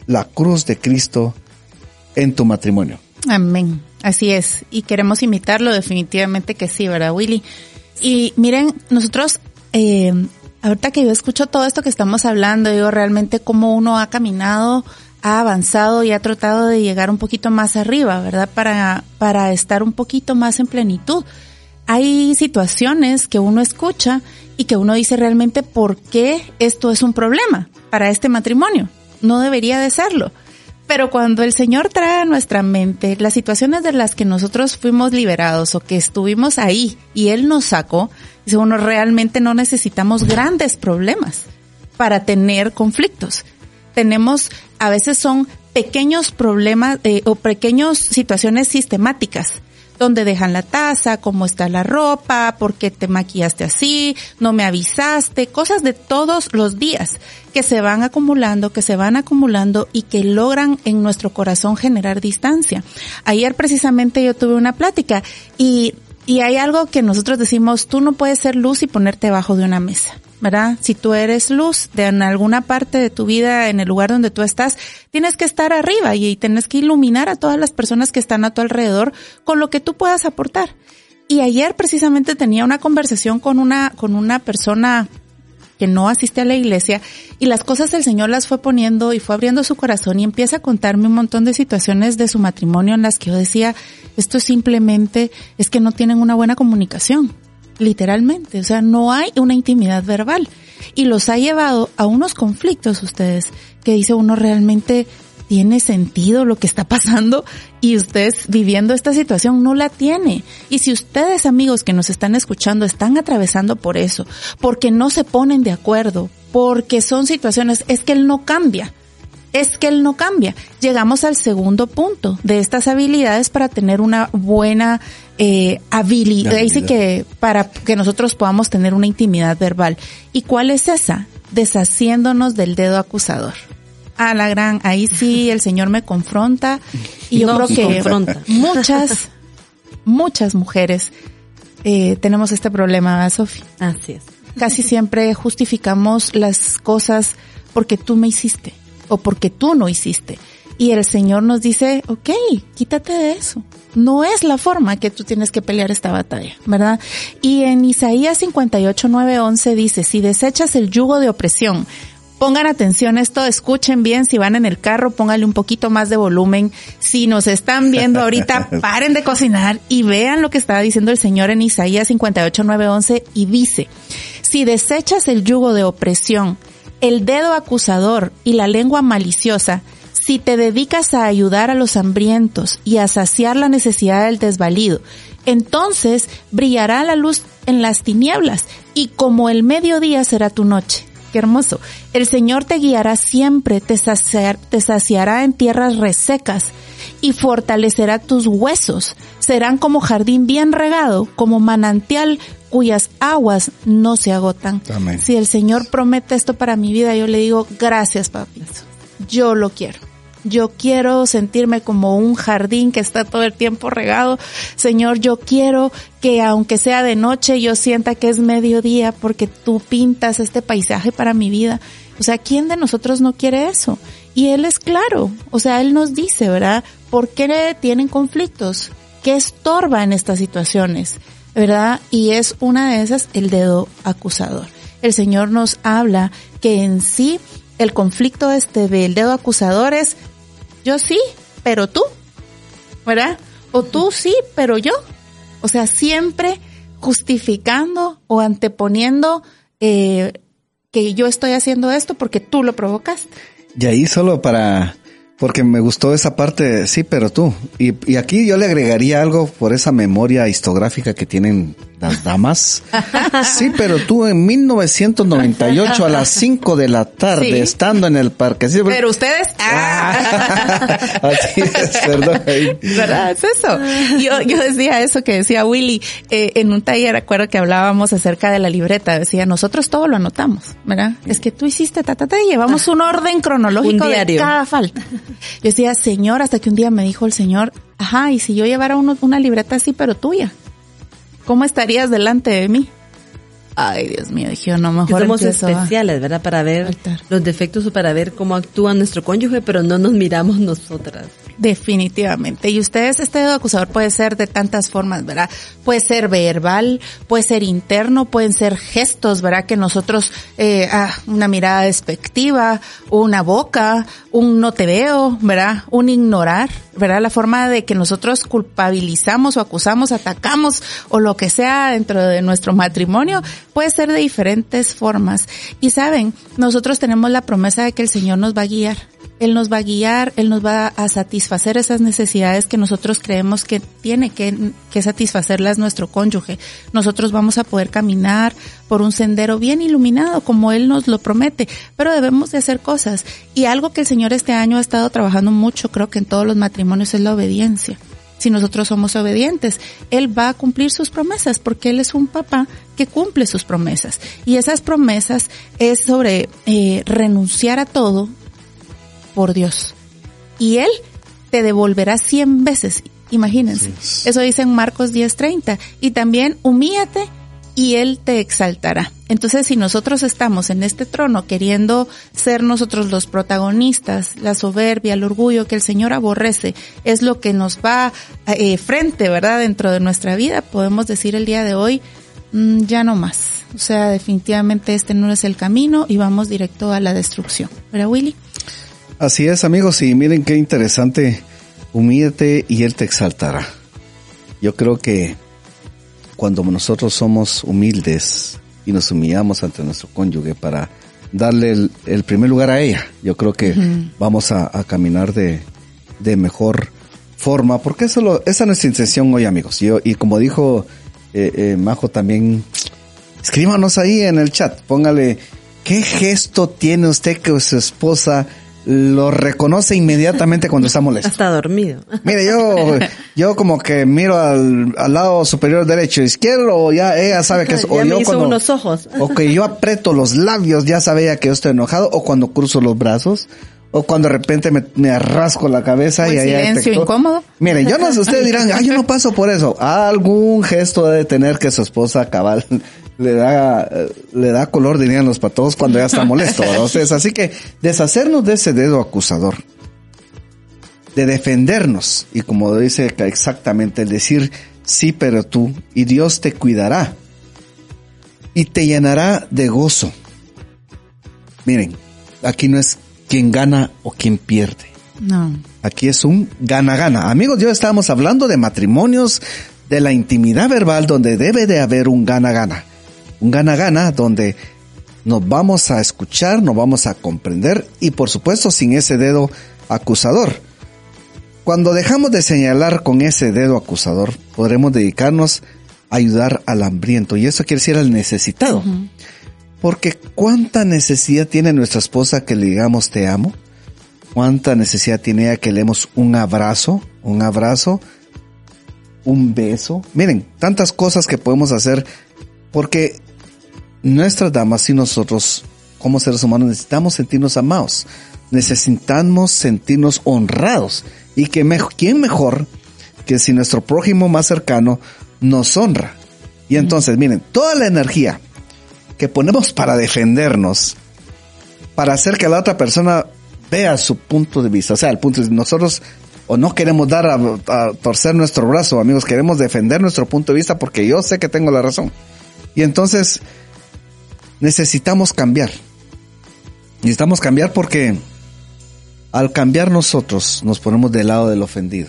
la cruz de Cristo en tu matrimonio. Amén. Así es. Y queremos imitarlo definitivamente que sí, ¿verdad, Willy? Y miren, nosotros, eh, ahorita que yo escucho todo esto que estamos hablando, digo realmente cómo uno ha caminado, ha avanzado y ha tratado de llegar un poquito más arriba, ¿verdad? Para, para estar un poquito más en plenitud. Hay situaciones que uno escucha y que uno dice realmente por qué esto es un problema para este matrimonio. No debería de serlo. Pero cuando el Señor trae a nuestra mente las situaciones de las que nosotros fuimos liberados o que estuvimos ahí y Él nos sacó, dice uno, realmente no necesitamos grandes problemas para tener conflictos. Tenemos, a veces son pequeños problemas eh, o pequeñas situaciones sistemáticas dónde dejan la taza, cómo está la ropa, por qué te maquillaste así, no me avisaste, cosas de todos los días que se van acumulando, que se van acumulando y que logran en nuestro corazón generar distancia. Ayer precisamente yo tuve una plática y, y hay algo que nosotros decimos, tú no puedes ser luz y ponerte debajo de una mesa. ¿Verdad? Si tú eres luz de alguna parte de tu vida, en el lugar donde tú estás, tienes que estar arriba y tienes que iluminar a todas las personas que están a tu alrededor con lo que tú puedas aportar. Y ayer precisamente tenía una conversación con una, con una persona que no asiste a la iglesia y las cosas el Señor las fue poniendo y fue abriendo su corazón y empieza a contarme un montón de situaciones de su matrimonio en las que yo decía, esto simplemente es que no tienen una buena comunicación literalmente, o sea, no hay una intimidad verbal. Y los ha llevado a unos conflictos ustedes que dice uno realmente tiene sentido lo que está pasando y ustedes viviendo esta situación no la tiene. Y si ustedes amigos que nos están escuchando están atravesando por eso, porque no se ponen de acuerdo, porque son situaciones, es que él no cambia es que él no cambia. Llegamos al segundo punto de estas habilidades para tener una buena eh, habilidad, dice que para que nosotros podamos tener una intimidad verbal. ¿Y cuál es esa? Deshaciéndonos del dedo acusador. A la gran, ahí sí el Señor me confronta y yo Nos creo que confronta. muchas, muchas mujeres eh, tenemos este problema, ¿verdad, Sofi? Así es. Casi siempre justificamos las cosas porque tú me hiciste o porque tú no hiciste. Y el Señor nos dice, ok, quítate de eso. No es la forma que tú tienes que pelear esta batalla, ¿verdad? Y en Isaías 58, 9, 11 dice, si desechas el yugo de opresión, Pongan atención esto, escuchen bien, si van en el carro, pónganle un poquito más de volumen. Si nos están viendo ahorita, paren de cocinar y vean lo que estaba diciendo el Señor en Isaías 58, 9, 11 y dice, si desechas el yugo de opresión, el dedo acusador y la lengua maliciosa, si te dedicas a ayudar a los hambrientos y a saciar la necesidad del desvalido, entonces brillará la luz en las tinieblas y como el mediodía será tu noche. Qué hermoso. El Señor te guiará siempre, te, te saciará en tierras resecas y fortalecerá tus huesos. Serán como jardín bien regado, como manantial cuyas aguas no se agotan. Amén. Si el Señor promete esto para mi vida, yo le digo, gracias, papito. Yo lo quiero. Yo quiero sentirme como un jardín que está todo el tiempo regado. Señor, yo quiero que aunque sea de noche, yo sienta que es mediodía porque tú pintas este paisaje para mi vida. O sea, ¿quién de nosotros no quiere eso? Y Él es claro. O sea, Él nos dice, ¿verdad? ¿Por qué tienen conflictos? ¿Qué estorba en estas situaciones? ¿Verdad? Y es una de esas el dedo acusador. El Señor nos habla que en sí el conflicto este del dedo acusador es yo sí, pero tú, ¿verdad? O tú sí, pero yo. O sea, siempre justificando o anteponiendo eh, que yo estoy haciendo esto porque tú lo provocaste. Y ahí solo para, porque me gustó esa parte, sí, pero tú. Y, y aquí yo le agregaría algo por esa memoria histográfica que tienen las damas. Sí, pero tú en 1998 a las 5 de la tarde, Sí. estando en el parque. Sí, Pero ustedes, ah, Así es, perdón. ¿verdad? Es eso. Yo, yo decía eso que decía Willy eh, en un taller, acuerdo que hablábamos acerca de la libreta, decía, nosotros todo lo anotamos, ¿verdad? Es que tú hiciste ta, ta, ta, y llevamos un orden cronológico Un de diario. cada falta. Yo decía, Señor, hasta que un día me dijo el Señor, ajá, y si yo llevara uno- una libreta así, pero tuya, ¿cómo estarías delante de mí? Ay, Dios mío, dije yo, no, mejor somos a- especiales, ¿verdad? Para ver Altar. los defectos o para ver cómo actúa nuestro cónyuge, pero no nos miramos nosotras. Definitivamente. Y ustedes, este dedo acusador puede ser de tantas formas, ¿verdad? Puede ser verbal, puede ser interno, pueden ser gestos, ¿verdad? Que nosotros, eh, ah, una mirada despectiva, una boca, un no te veo, ¿verdad? Un ignorar, ¿verdad? La forma de que nosotros culpabilizamos o acusamos, atacamos o lo que sea dentro de nuestro matrimonio puede ser de diferentes formas. Y saben, nosotros tenemos la promesa de que el Señor nos va a guiar. Él nos va a guiar, Él nos va a satisfacer esas necesidades que nosotros creemos que tiene que, que satisfacerlas nuestro cónyuge. Nosotros vamos a poder caminar por un sendero bien iluminado como Él nos lo promete, pero debemos de hacer cosas. Y algo que el Señor este año ha estado trabajando mucho, creo que en todos los matrimonios, es la obediencia. Si nosotros somos obedientes, Él va a cumplir sus promesas porque Él es un papá que cumple sus promesas. Y esas promesas es sobre eh, renunciar a todo por Dios. Y Él te devolverá cien veces. Imagínense. Eso dice en Marcos 10:30. Y también humíate y Él te exaltará. Entonces, si nosotros estamos en este trono queriendo ser nosotros los protagonistas, la soberbia, el orgullo que el Señor aborrece, es lo que nos va eh, frente, ¿verdad? Dentro de nuestra vida, podemos decir el día de hoy, mm, ya no más. O sea, definitivamente este no es el camino y vamos directo a la destrucción. ¿Verdad, Willy? Así es, amigos, y miren qué interesante. Humíllate y Él te exaltará. Yo creo que cuando nosotros somos humildes y nos humillamos ante nuestro cónyuge para darle el, el primer lugar a ella, yo creo que vamos a, a caminar de, de mejor forma, porque eso lo, esa es nuestra intención hoy, amigos. Yo, y como dijo eh, eh, Majo también, escríbanos ahí en el chat, póngale, ¿qué gesto tiene usted que su esposa lo reconoce inmediatamente cuando está molesta? Hasta dormido. Mire, yo, yo como que miro al, al lado superior derecho, izquierdo, ya ella sabe que es, o Ya me yo hizo cuando, unos ojos. o que yo aprieto los labios, ya sabía que yo estoy enojado, o cuando cruzo los brazos, o cuando de repente me, me arrasco la cabeza O y silencio detectó. incómodo. Miren, yo no sé, ustedes dirán, ah, yo no paso por eso. Algún gesto debe tener que su esposa cabal le da, eh, le da color, dirían los patos, cuando ya está molesto. Ustedes, así que deshacernos de ese dedo acusador, de defendernos, y como dice exactamente, el decir sí, pero tú, y Dios te cuidará, y te llenará de gozo. Miren, aquí no es quien gana o quien pierde. No. Aquí es un gana-gana. Amigos, yo estábamos hablando de matrimonios, de la intimidad verbal, donde debe de haber un gana-gana. Un gana-gana donde nos vamos a escuchar, nos vamos a comprender y por supuesto sin ese dedo acusador. Cuando dejamos de señalar con ese dedo acusador, podremos dedicarnos a ayudar al hambriento y eso quiere decir al necesitado. Porque cuánta necesidad tiene nuestra esposa que le digamos te amo, cuánta necesidad tiene ella que le demos un abrazo, un abrazo, un beso. Miren, tantas cosas que podemos hacer porque nuestras damas y nosotros como seres humanos necesitamos sentirnos amados, necesitamos sentirnos honrados y que mejor, quién mejor que si nuestro prójimo más cercano nos honra. Y entonces, miren, toda la energía que ponemos para defendernos, para hacer que la otra persona vea su punto de vista, o sea, el punto de nosotros o no queremos dar a, a torcer nuestro brazo, amigos, queremos defender nuestro punto de vista porque yo sé que tengo la razón. Y entonces necesitamos cambiar. Necesitamos cambiar porque al cambiar nosotros nos ponemos del lado del ofendido.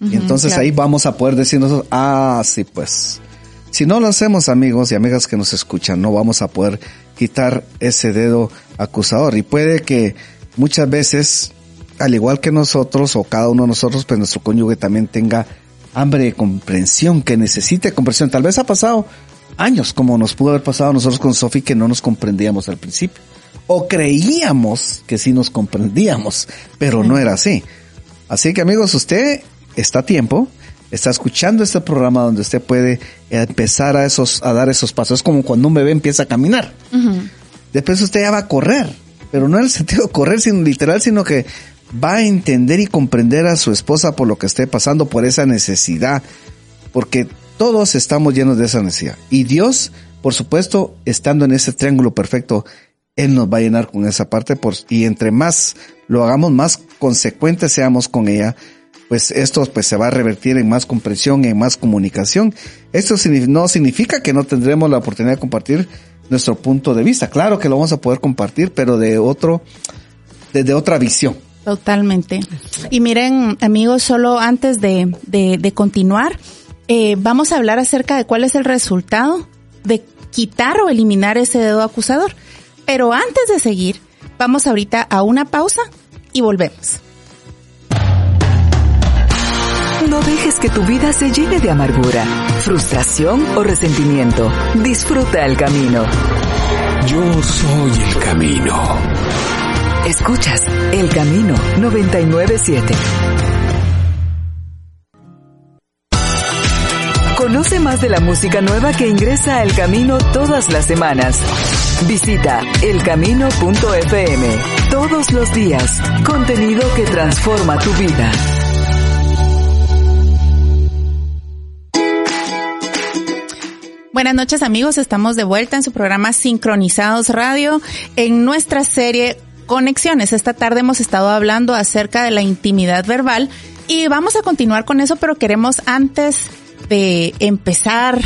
y entonces claro. ahí vamos a poder decir nosotros, ah, sí, pues. Si no lo hacemos, amigos y amigas que nos escuchan, no vamos a poder quitar ese dedo acusador. Y puede que muchas veces, al igual que nosotros o cada uno de nosotros, pues nuestro cónyuge también tenga hambre de comprensión, que necesite comprensión. Tal vez ha pasado años, como nos pudo haber pasado a nosotros con Sofi, que no nos comprendíamos al principio. O creíamos que sí nos comprendíamos, pero no era así. Así que amigos, usted está a tiempo, está escuchando este programa donde usted puede empezar a esos, a dar esos pasos. Es como cuando un bebé empieza a caminar. Después usted ya va a correr, pero no en el sentido de correr sino literal, sino que va a entender y comprender a su esposa por lo que esté pasando, por esa necesidad, porque todos estamos llenos de esa necesidad. Y Dios, por supuesto, estando en ese triángulo perfecto, Él nos va a llenar con esa parte, por, y entre más lo hagamos, más consecuentes seamos con ella, pues esto pues se va a revertir en más comprensión, en más comunicación. Esto no significa que no tendremos la oportunidad de compartir nuestro punto de vista. Claro que lo vamos a poder compartir, pero de otro, desde otra visión. Totalmente. Y miren, amigos, solo antes de, de continuar, eh, vamos a hablar acerca de cuál es el resultado de quitar o eliminar ese dedo acusador. Pero antes de seguir, vamos ahorita a una pausa y volvemos. No dejes que tu vida se llene de amargura, frustración o resentimiento. Disfruta el camino. Yo soy el camino. Escuchas El Camino 997. Conoce más de la música nueva que ingresa a El Camino todas las semanas. Visita elcamino.fm. Todos los días, contenido que transforma tu vida. Buenas noches amigos, estamos de vuelta en su programa Sincronizados Radio en nuestra serie Conexiones. Esta tarde hemos estado hablando acerca de la intimidad verbal y vamos a continuar con eso, pero queremos antes de empezar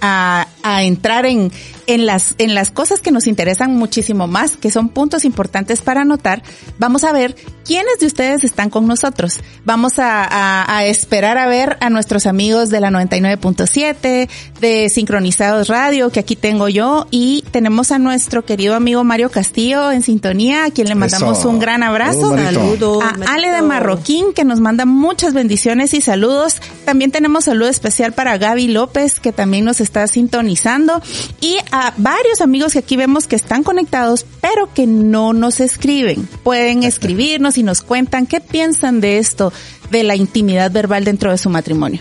a, a entrar en, en las, en las cosas que nos interesan muchísimo más, que son puntos importantes para anotar, vamos a ver quiénes de ustedes están con nosotros. Vamos a, a, a esperar a ver a nuestros amigos de la 99.7, de Sincronizados Radio, que aquí tengo yo, y tenemos a nuestro querido amigo Mario Castillo en sintonía, a quien le mandamos Eso. un gran abrazo. Saludos, Marito. Saludos. A Ale de Marroquín, que nos manda muchas bendiciones y saludos. También tenemos saludo especial para Gaby López, que también nos está sintonizando. Y a varios amigos que aquí vemos que están conectados, pero que no nos escriben. Pueden escribirnos y nos cuentan qué piensan de esto, de la intimidad verbal dentro de su matrimonio.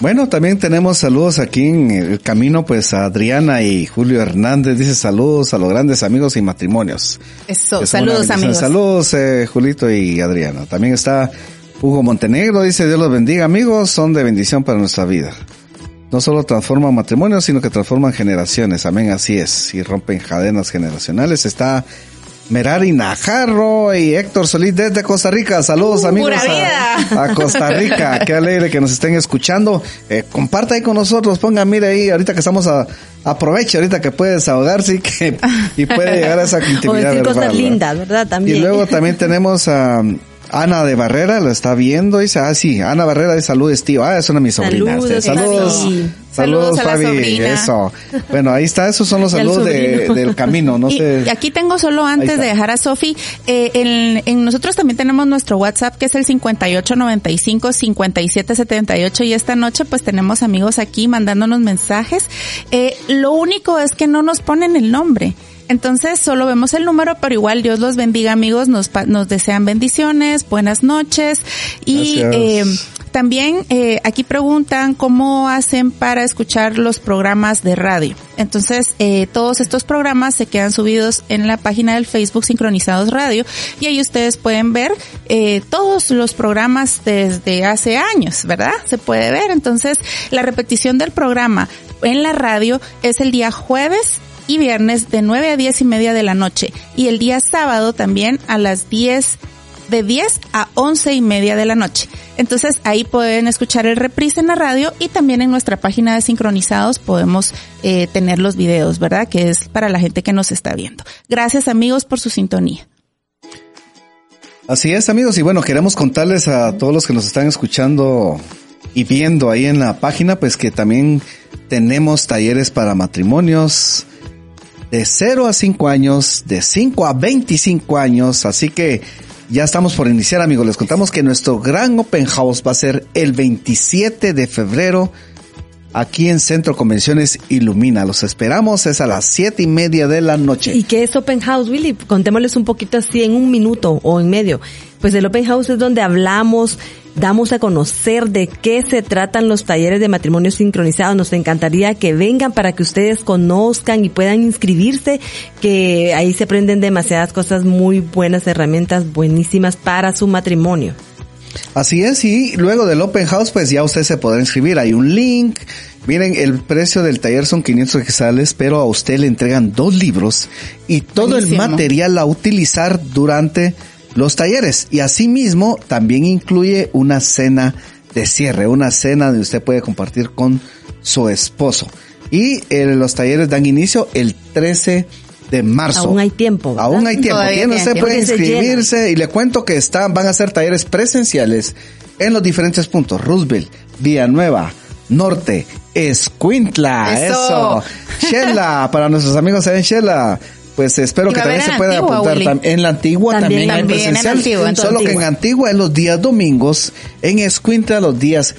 Bueno, también tenemos saludos aquí en el camino, pues a Adriana y Julio Hernández dice saludos a los grandes amigos y matrimonios. Eso, Es saludos amigos. Saludos, eh, Julito y Adriana. También está Hugo Montenegro, dice Dios los bendiga amigos, son de bendición para nuestra vida. No solo transforman matrimonios, sino que transforman generaciones. Amén, así es. Y rompen cadenas generacionales. Está Merari Najarro y Héctor Solís desde Costa Rica. Saludos Uh, amigos a, a Costa Rica. Qué alegre que nos estén escuchando. Eh, comparta ahí con nosotros. Ponga, mire ahí, ahorita que estamos a, aproveche ahorita que puede desahogarse y que y puede llegar a esa O intimidad decir verbal, cosas lindas, ¿verdad? También. Y luego también tenemos a Ana de Barrera, lo está viendo, dice, ah, sí, Ana Barrera de saludos, tío. Ah, es una de mis sobrinas. Saludos, saludos, Fabi. Saludos a Fabi. Eso. Bueno, ahí está, esos son los saludos de- del camino, no y, sé. y aquí tengo solo antes de dejar a Sofi, eh, en, en nosotros también tenemos nuestro WhatsApp que es el 5895-5778 y esta noche pues tenemos amigos aquí mandándonos mensajes. Eh, lo único es que no nos ponen el nombre. Entonces solo vemos el número, pero igual Dios los bendiga amigos, nos, nos desean bendiciones, buenas noches y eh, también eh, aquí preguntan cómo hacen para escuchar los programas de radio. Entonces, eh, todos estos programas se quedan subidos en la página del Facebook Sincronizados Radio y ahí ustedes pueden ver eh, todos los programas desde hace años, ¿verdad? Se puede ver. Entonces, la repetición del programa en la radio es el día jueves y viernes de 9 a 10 y media de la noche y el día sábado también a las 10 de 10 a 11 y media de la noche. Entonces ahí pueden escuchar el reprise en la radio y también en nuestra página de sincronizados podemos eh, tener los videos, ¿verdad? Que es para la gente que nos está viendo. Gracias amigos por su sintonía. Así es, amigos, y bueno, queremos contarles a todos los que nos están escuchando y viendo ahí en la página, pues que también tenemos talleres para matrimonios de 0 a 5 años, de 5 a 25 años, así que ya estamos por iniciar, amigos. Les contamos que nuestro gran open house va a ser el 27 de febrero aquí en Centro Convenciones Ilumina. Los esperamos, es a las siete y media de la noche. ¿Y qué es Open House, Willy? Contémosles un poquito así en un minuto o en medio. Pues el Open House es donde hablamos, damos a conocer de qué se tratan los talleres de matrimonio sincronizados. Nos encantaría que vengan para que ustedes conozcan y puedan inscribirse, que ahí se aprenden demasiadas cosas muy buenas, herramientas buenísimas para su matrimonio. Así es, y luego del Open House, pues ya usted se podrá inscribir. Hay un link. Miren, el precio del taller son 500 quetzales, pero a usted le entregan dos libros y todo Buenísimo. el material a utilizar durante los talleres. Y asimismo, también incluye una cena de cierre, una cena donde usted puede compartir con su esposo. Y eh, los talleres dan inicio el 13 de marzo. Aún hay tiempo. ¿verdad? Aún hay tiempo. Todavía Tiene, usted puede tiempo. Inscribirse y le cuento que están, van a ser talleres presenciales en los diferentes puntos. Roosevelt, Villanueva, Norte, Escuintla, Eso. eso. Shela, para nuestros amigos en Shela. Pues espero que también se pueda Antigua, apuntar. Tam- En la antigua También, también, hay en. Antigua, en solo que en Antigua. Antigua es los días domingos, en Escuintla los días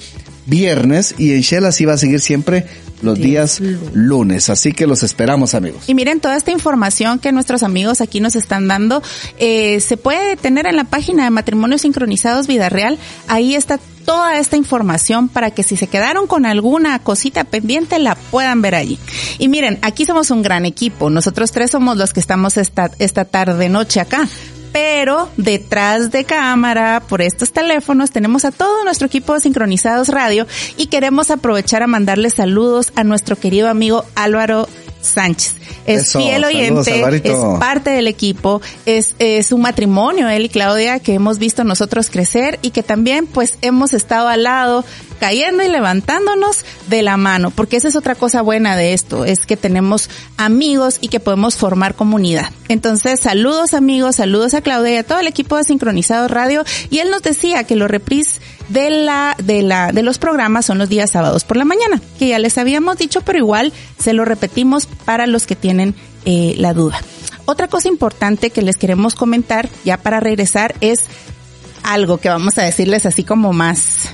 viernes y en Shela sí va a seguir siempre los días lunes. Así que los esperamos amigos. Y miren, toda esta información que nuestros amigos aquí nos están dando, eh, se puede tener en la página de Matrimonios Sincronizados Vida Real. Ahí está toda esta información para que si se quedaron con alguna cosita pendiente la puedan ver allí. Y miren, aquí somos un gran equipo. Nosotros tres somos los que estamos esta, esta tarde noche acá. Pero detrás de cámara, por estos teléfonos, tenemos a todo nuestro equipo de Sincronizados Radio y queremos aprovechar a mandarle saludos a nuestro querido amigo Álvaro Sánchez. Es Eso, fiel oyente, es parte del equipo, es, es un matrimonio, él y Claudia, que hemos visto nosotros crecer y que también pues hemos estado al lado, cayendo y levantándonos de la mano, porque esa es otra cosa buena de esto, es que tenemos amigos y que podemos formar comunidad. Entonces, saludos amigos, saludos a Claudia y a todo el equipo de Sincronizado Radio, y él nos decía que los repris de la, de la, de los programas son los días sábados por la mañana, que ya les habíamos dicho, pero igual se lo repetimos para los que tienen eh, la duda. Otra cosa importante que les queremos comentar, ya para regresar, es algo que vamos a decirles así como más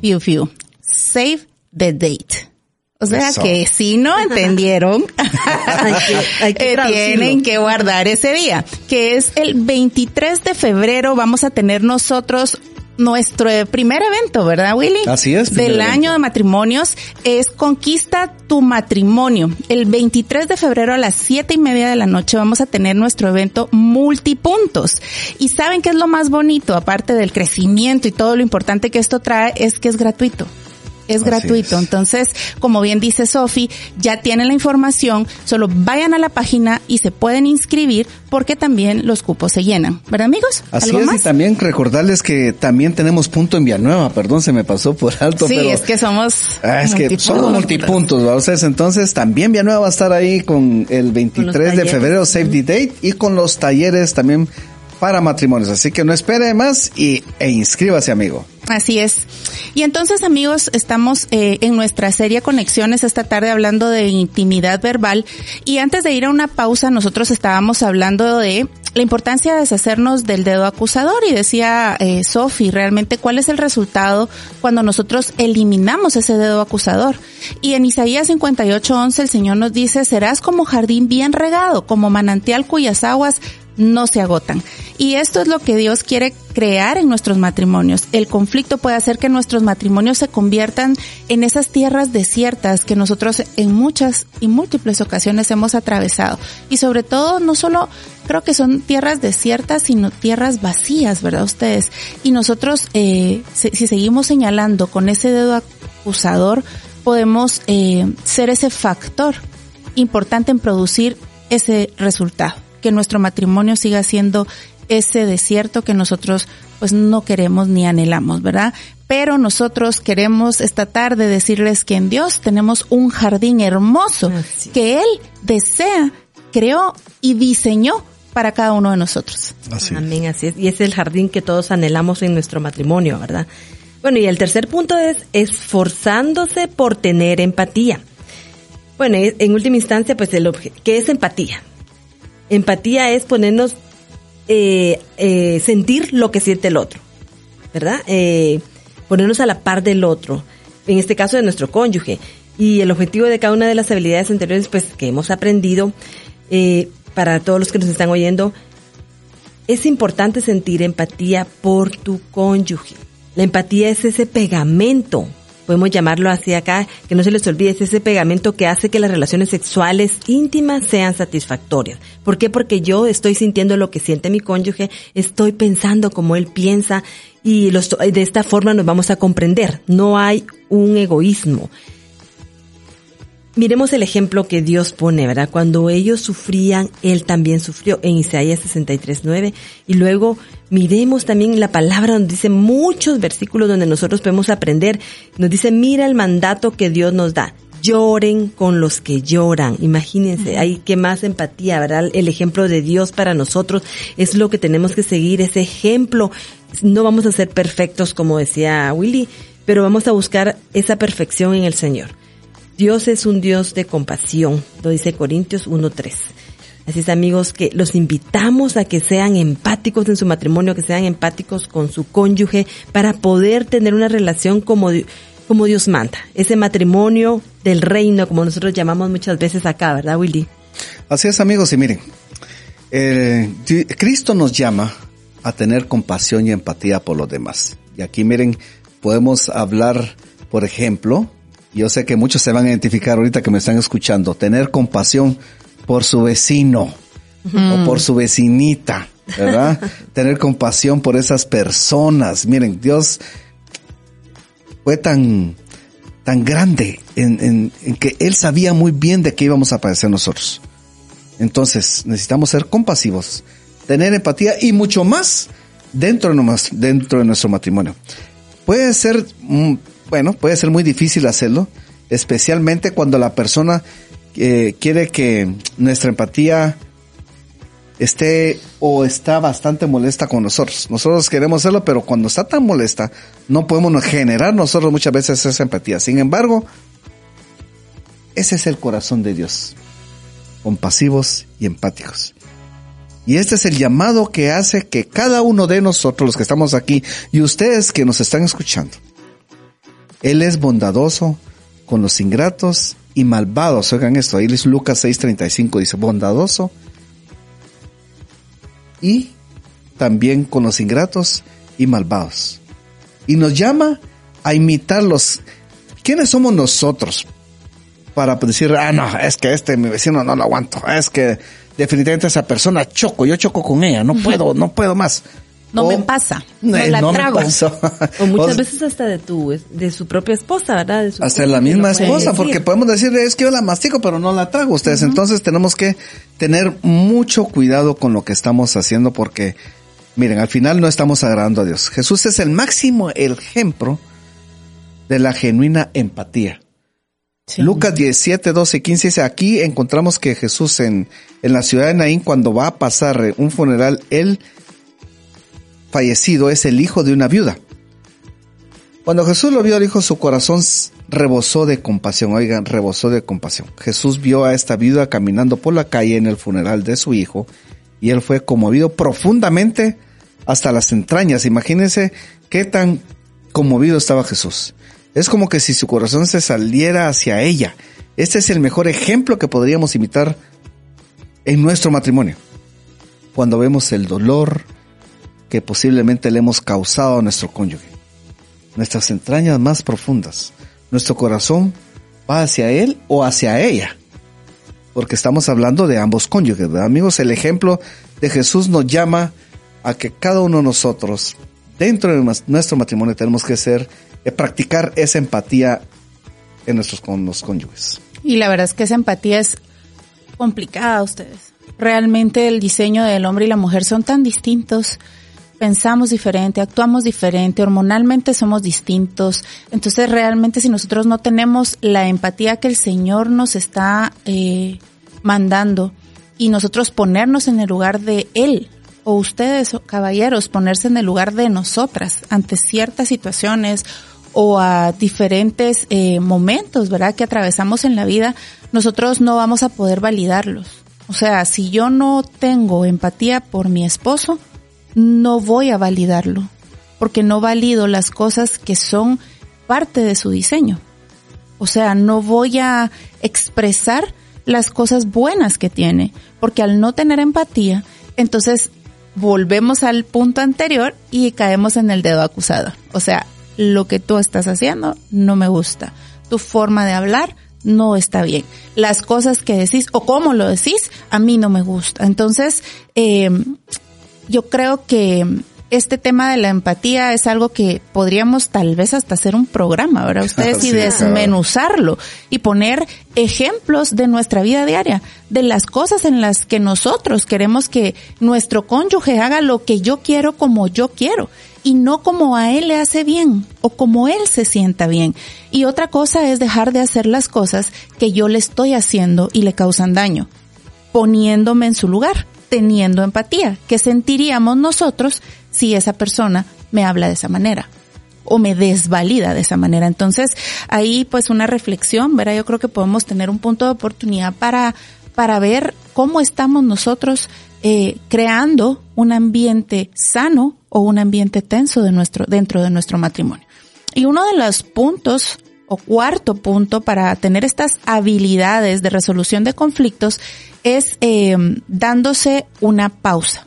fiu fiu. Save the date. O sea Eso. que si no entendieron, Hay que- hay que eh, tienen que guardar ese día, que es el 23 de febrero. Vamos a tener nosotros nuestro primer evento, ¿verdad, Willy? Así es. Del año de matrimonios es Conquista tu matrimonio. El 23 de febrero a las siete y media de la noche vamos a tener nuestro evento multipuntos. Y saben qué es lo más bonito, aparte del crecimiento y todo lo importante que esto trae, es que es gratuito es gratuito. Entonces, como bien dice Sofi, ya tienen la información, solo vayan a la página y se pueden inscribir porque también los cupos se llenan. ¿Verdad, amigos? Así es, y también recordarles que también tenemos punto en Villanueva, perdón, se me pasó por alto. Sí, es que somos. Ah, es que somos multipuntos, entonces, entonces también Villanueva va a estar ahí con el 23 de febrero, Save the Date, y con los talleres también para matrimonios. Así que no espere más y, e inscríbase, amigo. Así es. Y entonces, amigos, estamos eh, en nuestra serie Conexiones esta tarde hablando de intimidad verbal. Y antes de ir a una pausa, nosotros estábamos hablando de la importancia de deshacernos del dedo acusador. Y decía eh, Sofi, realmente, ¿cuál es el resultado cuando nosotros eliminamos ese dedo acusador? Y en Isaías 58:11 el Señor nos dice, serás como jardín bien regado, como manantial cuyas aguas no se agotan. Y esto es lo que Dios quiere crear en nuestros matrimonios. El conflicto puede hacer que nuestros matrimonios se conviertan en esas tierras desiertas que nosotros en muchas y múltiples ocasiones hemos atravesado. Y sobre todo, no solo creo que son tierras desiertas, sino tierras vacías, ¿verdad ustedes? Y nosotros, eh, si, seguimos señalando con ese dedo acusador, podemos eh, ser ese factor importante en producir ese resultado que nuestro matrimonio siga siendo ese desierto que nosotros pues no queremos ni anhelamos, ¿verdad? Pero nosotros queremos esta tarde decirles que en Dios tenemos un jardín hermoso que Él desea, creó y diseñó para cada uno de nosotros. Así Amén, así es. Y es el jardín que todos anhelamos en nuestro matrimonio, ¿verdad? Bueno, y el tercer punto es esforzándose por tener empatía. Bueno, en última instancia, pues, el ¿qué es empatía? Empatía es ponernos, eh, eh, sentir lo que siente el otro, ¿verdad? Eh, ponernos a la par del otro, en este caso de nuestro cónyuge. Y el objetivo de cada una de las habilidades anteriores, pues, que hemos aprendido, eh, para todos los que nos están oyendo, es importante sentir empatía por tu cónyuge. La empatía es ese pegamento podemos llamarlo así acá, que no se les olvide, es ese pegamento que hace que las relaciones sexuales íntimas sean satisfactorias. ¿Por qué? Porque yo estoy sintiendo lo que siente mi cónyuge, estoy pensando como él piensa y de esta forma nos vamos a comprender. No hay un egoísmo. Miremos el ejemplo que Dios pone, ¿verdad? Cuando ellos sufrían, Él también sufrió en Isaías 63.9. Y luego miremos también la palabra donde dice muchos versículos donde nosotros podemos aprender. Nos dice, mira el mandato que Dios nos da. Lloren con los que lloran. Imagínense, hay que más empatía, ¿verdad? El ejemplo de Dios para nosotros es lo que tenemos que seguir, ese ejemplo. No vamos a ser perfectos, como decía Willy, pero vamos a buscar esa perfección en el Señor. Dios es un Dios de compasión, lo dice Corintios 1.3. Así es amigos que los invitamos a que sean empáticos en su matrimonio, que sean empáticos con su cónyuge para poder tener una relación como, como Dios manda. Ese matrimonio del reino, como nosotros llamamos muchas veces acá, ¿verdad Willy? Así es amigos y miren, Cristo nos llama a tener compasión y empatía por los demás. Y aquí miren, podemos hablar, por ejemplo, yo sé que muchos se van a identificar ahorita que me están escuchando, tener compasión por su vecino o por su vecinita, ¿verdad? tener compasión por esas personas. Miren, Dios fue tan, tan grande en, en, que Él sabía muy bien de qué íbamos a padecer nosotros. Entonces, necesitamos ser compasivos, tener empatía y mucho más dentro de, dentro de nuestro matrimonio. Puede ser mm, bueno, puede ser muy difícil hacerlo, especialmente cuando la persona eh, quiere que nuestra empatía esté o está bastante molesta con nosotros. Nosotros queremos hacerlo, pero cuando está tan molesta, no podemos generar nosotros muchas veces esa empatía. Sin embargo, ese es el corazón de Dios, compasivos y empáticos. Y este es el llamado que hace que cada uno de nosotros, los que estamos aquí, y ustedes que nos están escuchando, él es bondadoso con los ingratos y malvados. Oigan esto, ahí es Lucas 6:35 dice, bondadoso y también con los ingratos y malvados. y nos llama a imitarlos. ¿Quiénes somos nosotros para decir, ah, no, es que este mi vecino no lo aguanto, es que definitivamente esa persona choco, yo choco con ella, no puedo, no puedo más. No O- me pasa, no Eh, la no me trago. pasó. O muchas O- veces hasta de tu, de su propia esposa, ¿verdad? De su hasta esposa, la misma esposa, porque podemos decir, es que yo la mastico, pero no la trago ustedes. Entonces tenemos que tener mucho cuidado con lo que estamos haciendo porque, miren, al final no estamos agradando a Dios. Jesús es el máximo ejemplo de la genuina empatía. Sí. Lucas 17, 12 y 15 dice, aquí encontramos que Jesús en, en la ciudad de Naín, cuando va a pasar un funeral, él fallecido es el hijo de una viuda. Cuando Jesús lo vio, dijo, su corazón rebosó de compasión. Oigan, rebosó de compasión. Jesús vio a esta viuda caminando por la calle en el funeral de su hijo y él fue conmovido profundamente hasta las entrañas. Imagínense qué tan conmovido estaba Jesús. Es como que si su corazón se saliera hacia ella. Este es el mejor ejemplo que podríamos imitar en nuestro matrimonio. Cuando vemos el dolor que posiblemente le hemos causado a nuestro cónyuge. Nuestras entrañas más profundas. Nuestro corazón va hacia él o hacia ella. Porque estamos hablando de ambos cónyuges, ¿verdad? Amigos, el ejemplo de Jesús nos llama a que cada uno de nosotros, dentro de nuestro matrimonio, tenemos que ser, eh, practicar esa empatía en nuestros con los cónyuges. Y la verdad es que esa empatía es complicada, ustedes. Realmente el diseño del hombre y la mujer son tan distintos. Pensamos diferente, actuamos diferente, hormonalmente somos distintos. Entonces realmente si nosotros no tenemos la empatía que el Señor nos está eh, mandando y nosotros ponernos en el lugar de Él, o ustedes, caballeros, ponerse en el lugar de nosotras ante ciertas situaciones o a diferentes eh, momentos, ¿verdad? Que atravesamos en la vida, nosotros no vamos a poder validarlos. O sea, si yo no tengo empatía por mi esposo, no voy a validarlo, porque no valido las cosas que son parte de su diseño. O sea, no voy a expresar las cosas buenas que tiene, porque al no tener empatía, entonces volvemos al punto anterior y caemos en el dedo acusado. O sea, lo que tú estás haciendo no me gusta. Tu forma de hablar no está bien. Las cosas que decís o cómo lo decís a mí no me gusta. Entonces, eh, yo creo que este tema de la empatía es algo que podríamos tal vez hasta hacer un programa, ¿verdad? Ustedes y claro. desmenuzarlo y poner ejemplos de nuestra vida diaria, de las cosas en las que nosotros queremos que nuestro cónyuge haga lo que yo quiero como yo quiero y no como a él le hace bien o como él se sienta bien. Y otra cosa es dejar de hacer las cosas que yo le estoy haciendo y le causan daño poniéndome en su lugar, teniendo empatía. ¿Qué sentiríamos nosotros si esa persona me habla de esa manera? o me desvalida de esa manera. Entonces, ahí pues una reflexión, ¿verdad? Yo creo que podemos tener un punto de oportunidad para, para ver cómo estamos nosotros eh, creando un ambiente sano o un ambiente tenso de nuestro, dentro de nuestro matrimonio. Y uno de los puntos o cuarto punto para tener estas habilidades de resolución de conflictos es eh, dándose una pausa.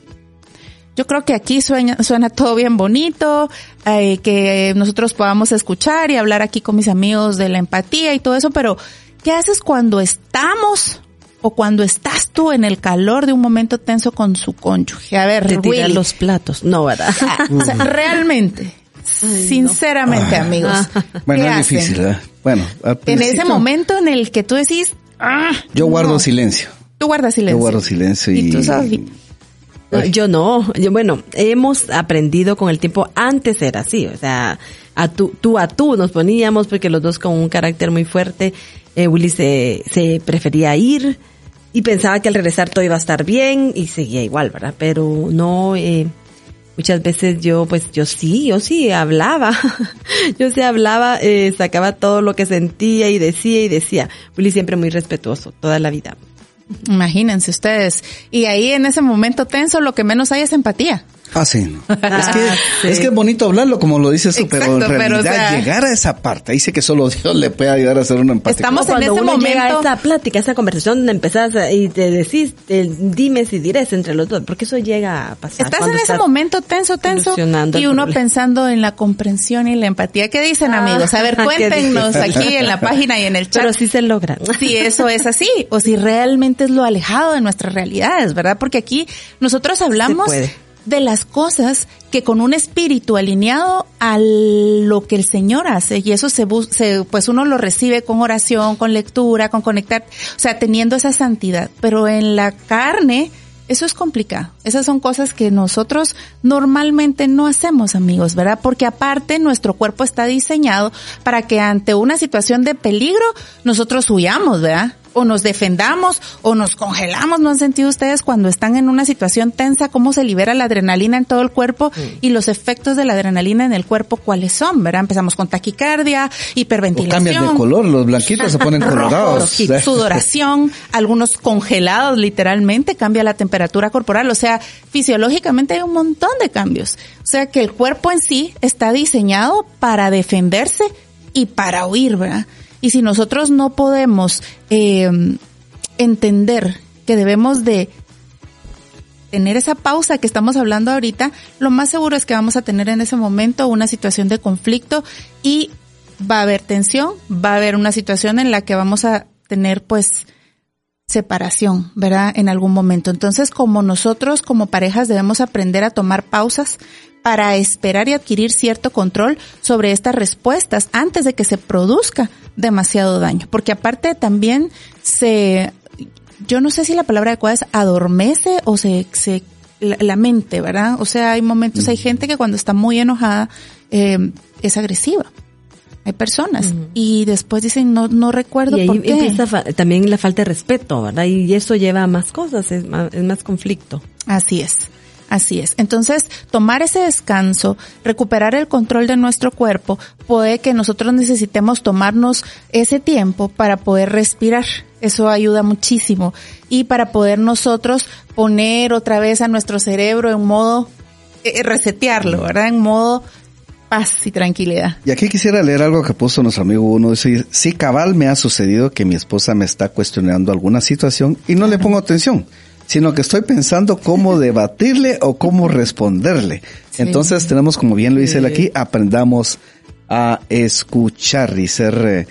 Yo creo que aquí suena, suena todo bien bonito, eh, que nosotros podamos escuchar y hablar aquí con mis amigos de la empatía y todo eso, pero ¿qué haces cuando estamos o cuando estás tú en el calor de un momento tenso con su cónyuge? A ver, De tirar los platos. No, ¿verdad? o sea, realmente, sinceramente, amigos, Bueno, ¿qué es hacen? difícil, ¿verdad? Bueno, En ese momento en el que tú decís, ah, Yo guardo no. silencio. Tú guardas silencio. Yo guardo silencio y... Y tú, Sofi. No, Yo no, yo, bueno, hemos aprendido con el tiempo, antes era así, o sea, a tú, tú a tú nos poníamos porque los dos con un carácter muy fuerte, eh, Willy se, se prefería ir y pensaba que al regresar todo iba a estar bien y seguía igual, ¿verdad? Pero no, eh, muchas veces yo, pues yo sí, yo sí hablaba, yo sí hablaba, eh, sacaba todo lo que sentía y decía y decía. Willy siempre muy respetuoso, toda la vida. Imagínense ustedes. Y ahí en ese momento tenso lo que menos hay es empatía. Ah, sí. no. Es, que, Ah, sí. es que es bonito hablarlo, como lo dices tú, pero en pero, realidad o sea- llegar a esa parte, dice que solo Dios le puede ayudar a hacer un empate. Estamos en ese uno llega a momento- esa plática, esa conversación donde empezás a- y te decís, te dimes y dirés entre los dos, porque eso llega a pasar. Estás en ese estás momento tenso, tenso, y uno problema. pensando en la comprensión y la empatía. ¿Qué dicen, Ah, amigos? A ver, cuéntenos aquí en la página y en el chat. Pero sí se logra. si eso es así o si realmente es lo alejado de nuestras realidades, ¿verdad? Porque aquí nosotros hablamos puede. De las cosas que con un espíritu alineado a lo que el Señor hace y eso se, se pues uno lo recibe con oración, con lectura, con conectar, o sea, teniendo esa santidad, pero en la carne eso es complicado. Esas son cosas que nosotros normalmente no hacemos, amigos, ¿verdad? Porque aparte nuestro cuerpo está diseñado para que ante una situación de peligro nosotros huyamos, ¿verdad? O nos defendamos o nos congelamos. ¿No han sentido ustedes cuando están en una situación tensa cómo se libera la adrenalina en todo el cuerpo y los efectos de la adrenalina en el cuerpo cuáles son, ¿verdad? Empezamos con taquicardia, o hiperventilación cambian de color, los blanquitos se ponen colorados. sudoración, algunos congelados literalmente, cambia la temperatura corporal, o sea, fisiológicamente hay un montón de cambios. O sea que el cuerpo en sí está diseñado para defenderse y para huir, ¿verdad? Y si nosotros no podemos eh, entender que debemos de tener esa pausa que estamos hablando ahorita, lo más seguro es que vamos a tener en ese momento una situación de conflicto y va a haber tensión, va a haber una situación en la que vamos a tener pues separación, ¿verdad? En algún momento. Entonces, como nosotros como parejas debemos aprender a tomar pausas para esperar y adquirir cierto control sobre estas respuestas antes de que se produzca demasiado daño. Porque aparte también se, yo no sé si la palabra adecuada es adormece o se, se la, la mente, ¿verdad? O sea, hay momentos, hay gente que cuando está muy enojada eh, es agresiva. Hay personas y después dicen no no recuerdo Y ahí por qué. empieza también la falta de respeto, ¿verdad? Y eso lleva a más cosas, es más, es más conflicto. Así es. Así es. Entonces, tomar ese descanso, recuperar el control de nuestro cuerpo, puede que nosotros necesitemos tomarnos ese tiempo para poder respirar. Eso ayuda muchísimo. Y para poder nosotros poner otra vez a nuestro cerebro en modo, eh, resetearlo, ¿verdad? En modo paz y tranquilidad. Y aquí quisiera leer algo que puso nuestro amigo uno. Dice, sí, cabal me ha sucedido que mi esposa me está cuestionando alguna situación y no le pongo atención, sino que estoy pensando cómo debatirle o cómo responderle. Entonces tenemos, como bien lo dice él aquí, aprendamos a escuchar y ser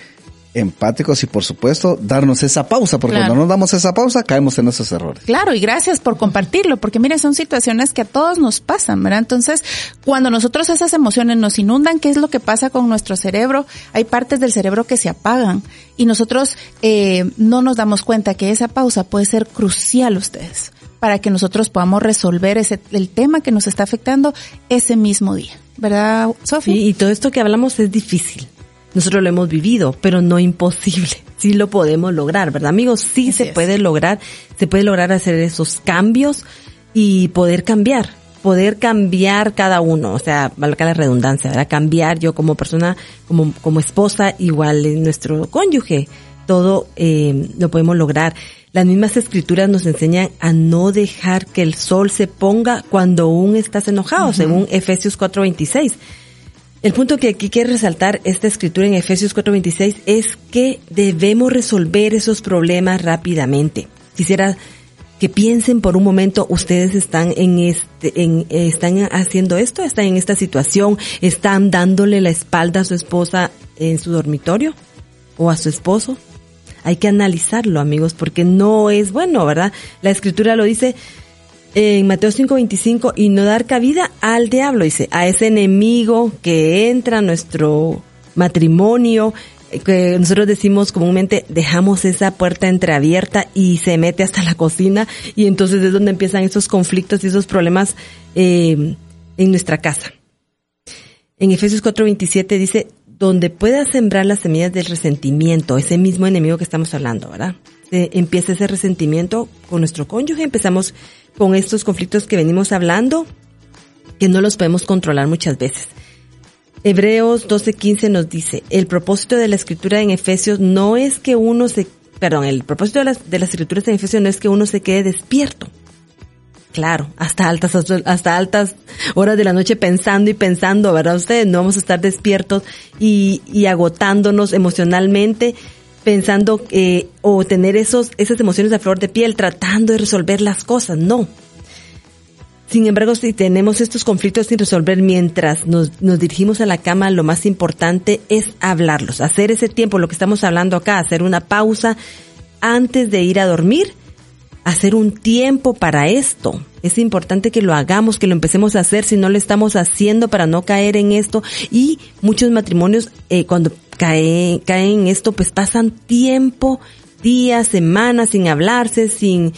empáticos y por supuesto darnos esa pausa, porque Claro. cuando no damos esa pausa caemos en esos errores. Claro, y gracias por compartirlo, porque mire, son situaciones que a todos nos pasan, ¿verdad? Entonces, cuando nosotros esas emociones nos inundan, ¿qué es lo que pasa con nuestro cerebro? Hay partes del cerebro que se apagan y nosotros eh, no nos damos cuenta que esa pausa puede ser crucial, ustedes, para que nosotros podamos resolver ese, el tema que nos está afectando ese mismo día, ¿verdad, Sofía? Sí, y todo esto que hablamos es difícil. Nosotros lo hemos vivido, pero no imposible. Sí lo podemos lograr, ¿verdad, amigos? Sí Así se es. puede lograr, se puede lograr hacer esos cambios y poder cambiar, poder cambiar cada uno, o sea, valga la redundancia, ¿verdad? Cambiar yo como persona, como, como esposa, igual en nuestro cónyuge, todo eh, lo podemos lograr. Las mismas escrituras nos enseñan a no dejar que el sol se ponga cuando aún estás enojado, según Efesios 4:26. El punto que aquí quiere resaltar esta escritura en Efesios 4:26 es que debemos resolver esos problemas rápidamente. Quisiera que piensen por un momento, ustedes están en este, en, están haciendo esto, están en esta situación, están dándole la espalda a su esposa en su dormitorio o a su esposo. Hay que analizarlo, amigos, porque no es bueno, ¿verdad? La escritura lo dice, en Mateo 5:25 y no dar cabida al diablo, dice, a ese enemigo que entra a nuestro matrimonio, eh, que nosotros decimos comúnmente dejamos esa puerta entreabierta y se mete hasta la cocina y entonces es donde empiezan esos conflictos y esos problemas eh, en nuestra casa. En Efesios 4:27 dice, donde pueda sembrar las semillas del resentimiento, ese mismo enemigo que estamos hablando, ¿verdad? Se empieza ese resentimiento con nuestro cónyuge, empezamos con estos conflictos que venimos hablando, que no los podemos controlar muchas veces. Hebreos 12:15 nos dice, el propósito de la escritura en Efesios no es que uno se, perdón, el propósito de las, de las escrituras en Efesios no es que uno se quede despierto, Claro, hasta altas, hasta altas horas de la noche pensando y pensando, ¿verdad? Ustedes no vamos a estar despiertos y, y agotándonos emocionalmente pensando eh, o tener esos, esas emociones a flor de piel tratando de resolver las cosas. No. Sin embargo, si tenemos estos conflictos sin resolver mientras nos, nos dirigimos a la cama, lo más importante es hablarlos, hacer ese tiempo, lo que estamos hablando acá, hacer una pausa antes de ir a dormir hacer un tiempo para esto. Es importante que lo hagamos, que lo empecemos a hacer si no lo estamos haciendo para no caer en esto. Y muchos matrimonios, eh, cuando caen, caen en esto, pues pasan tiempo, días, semanas sin hablarse, sin,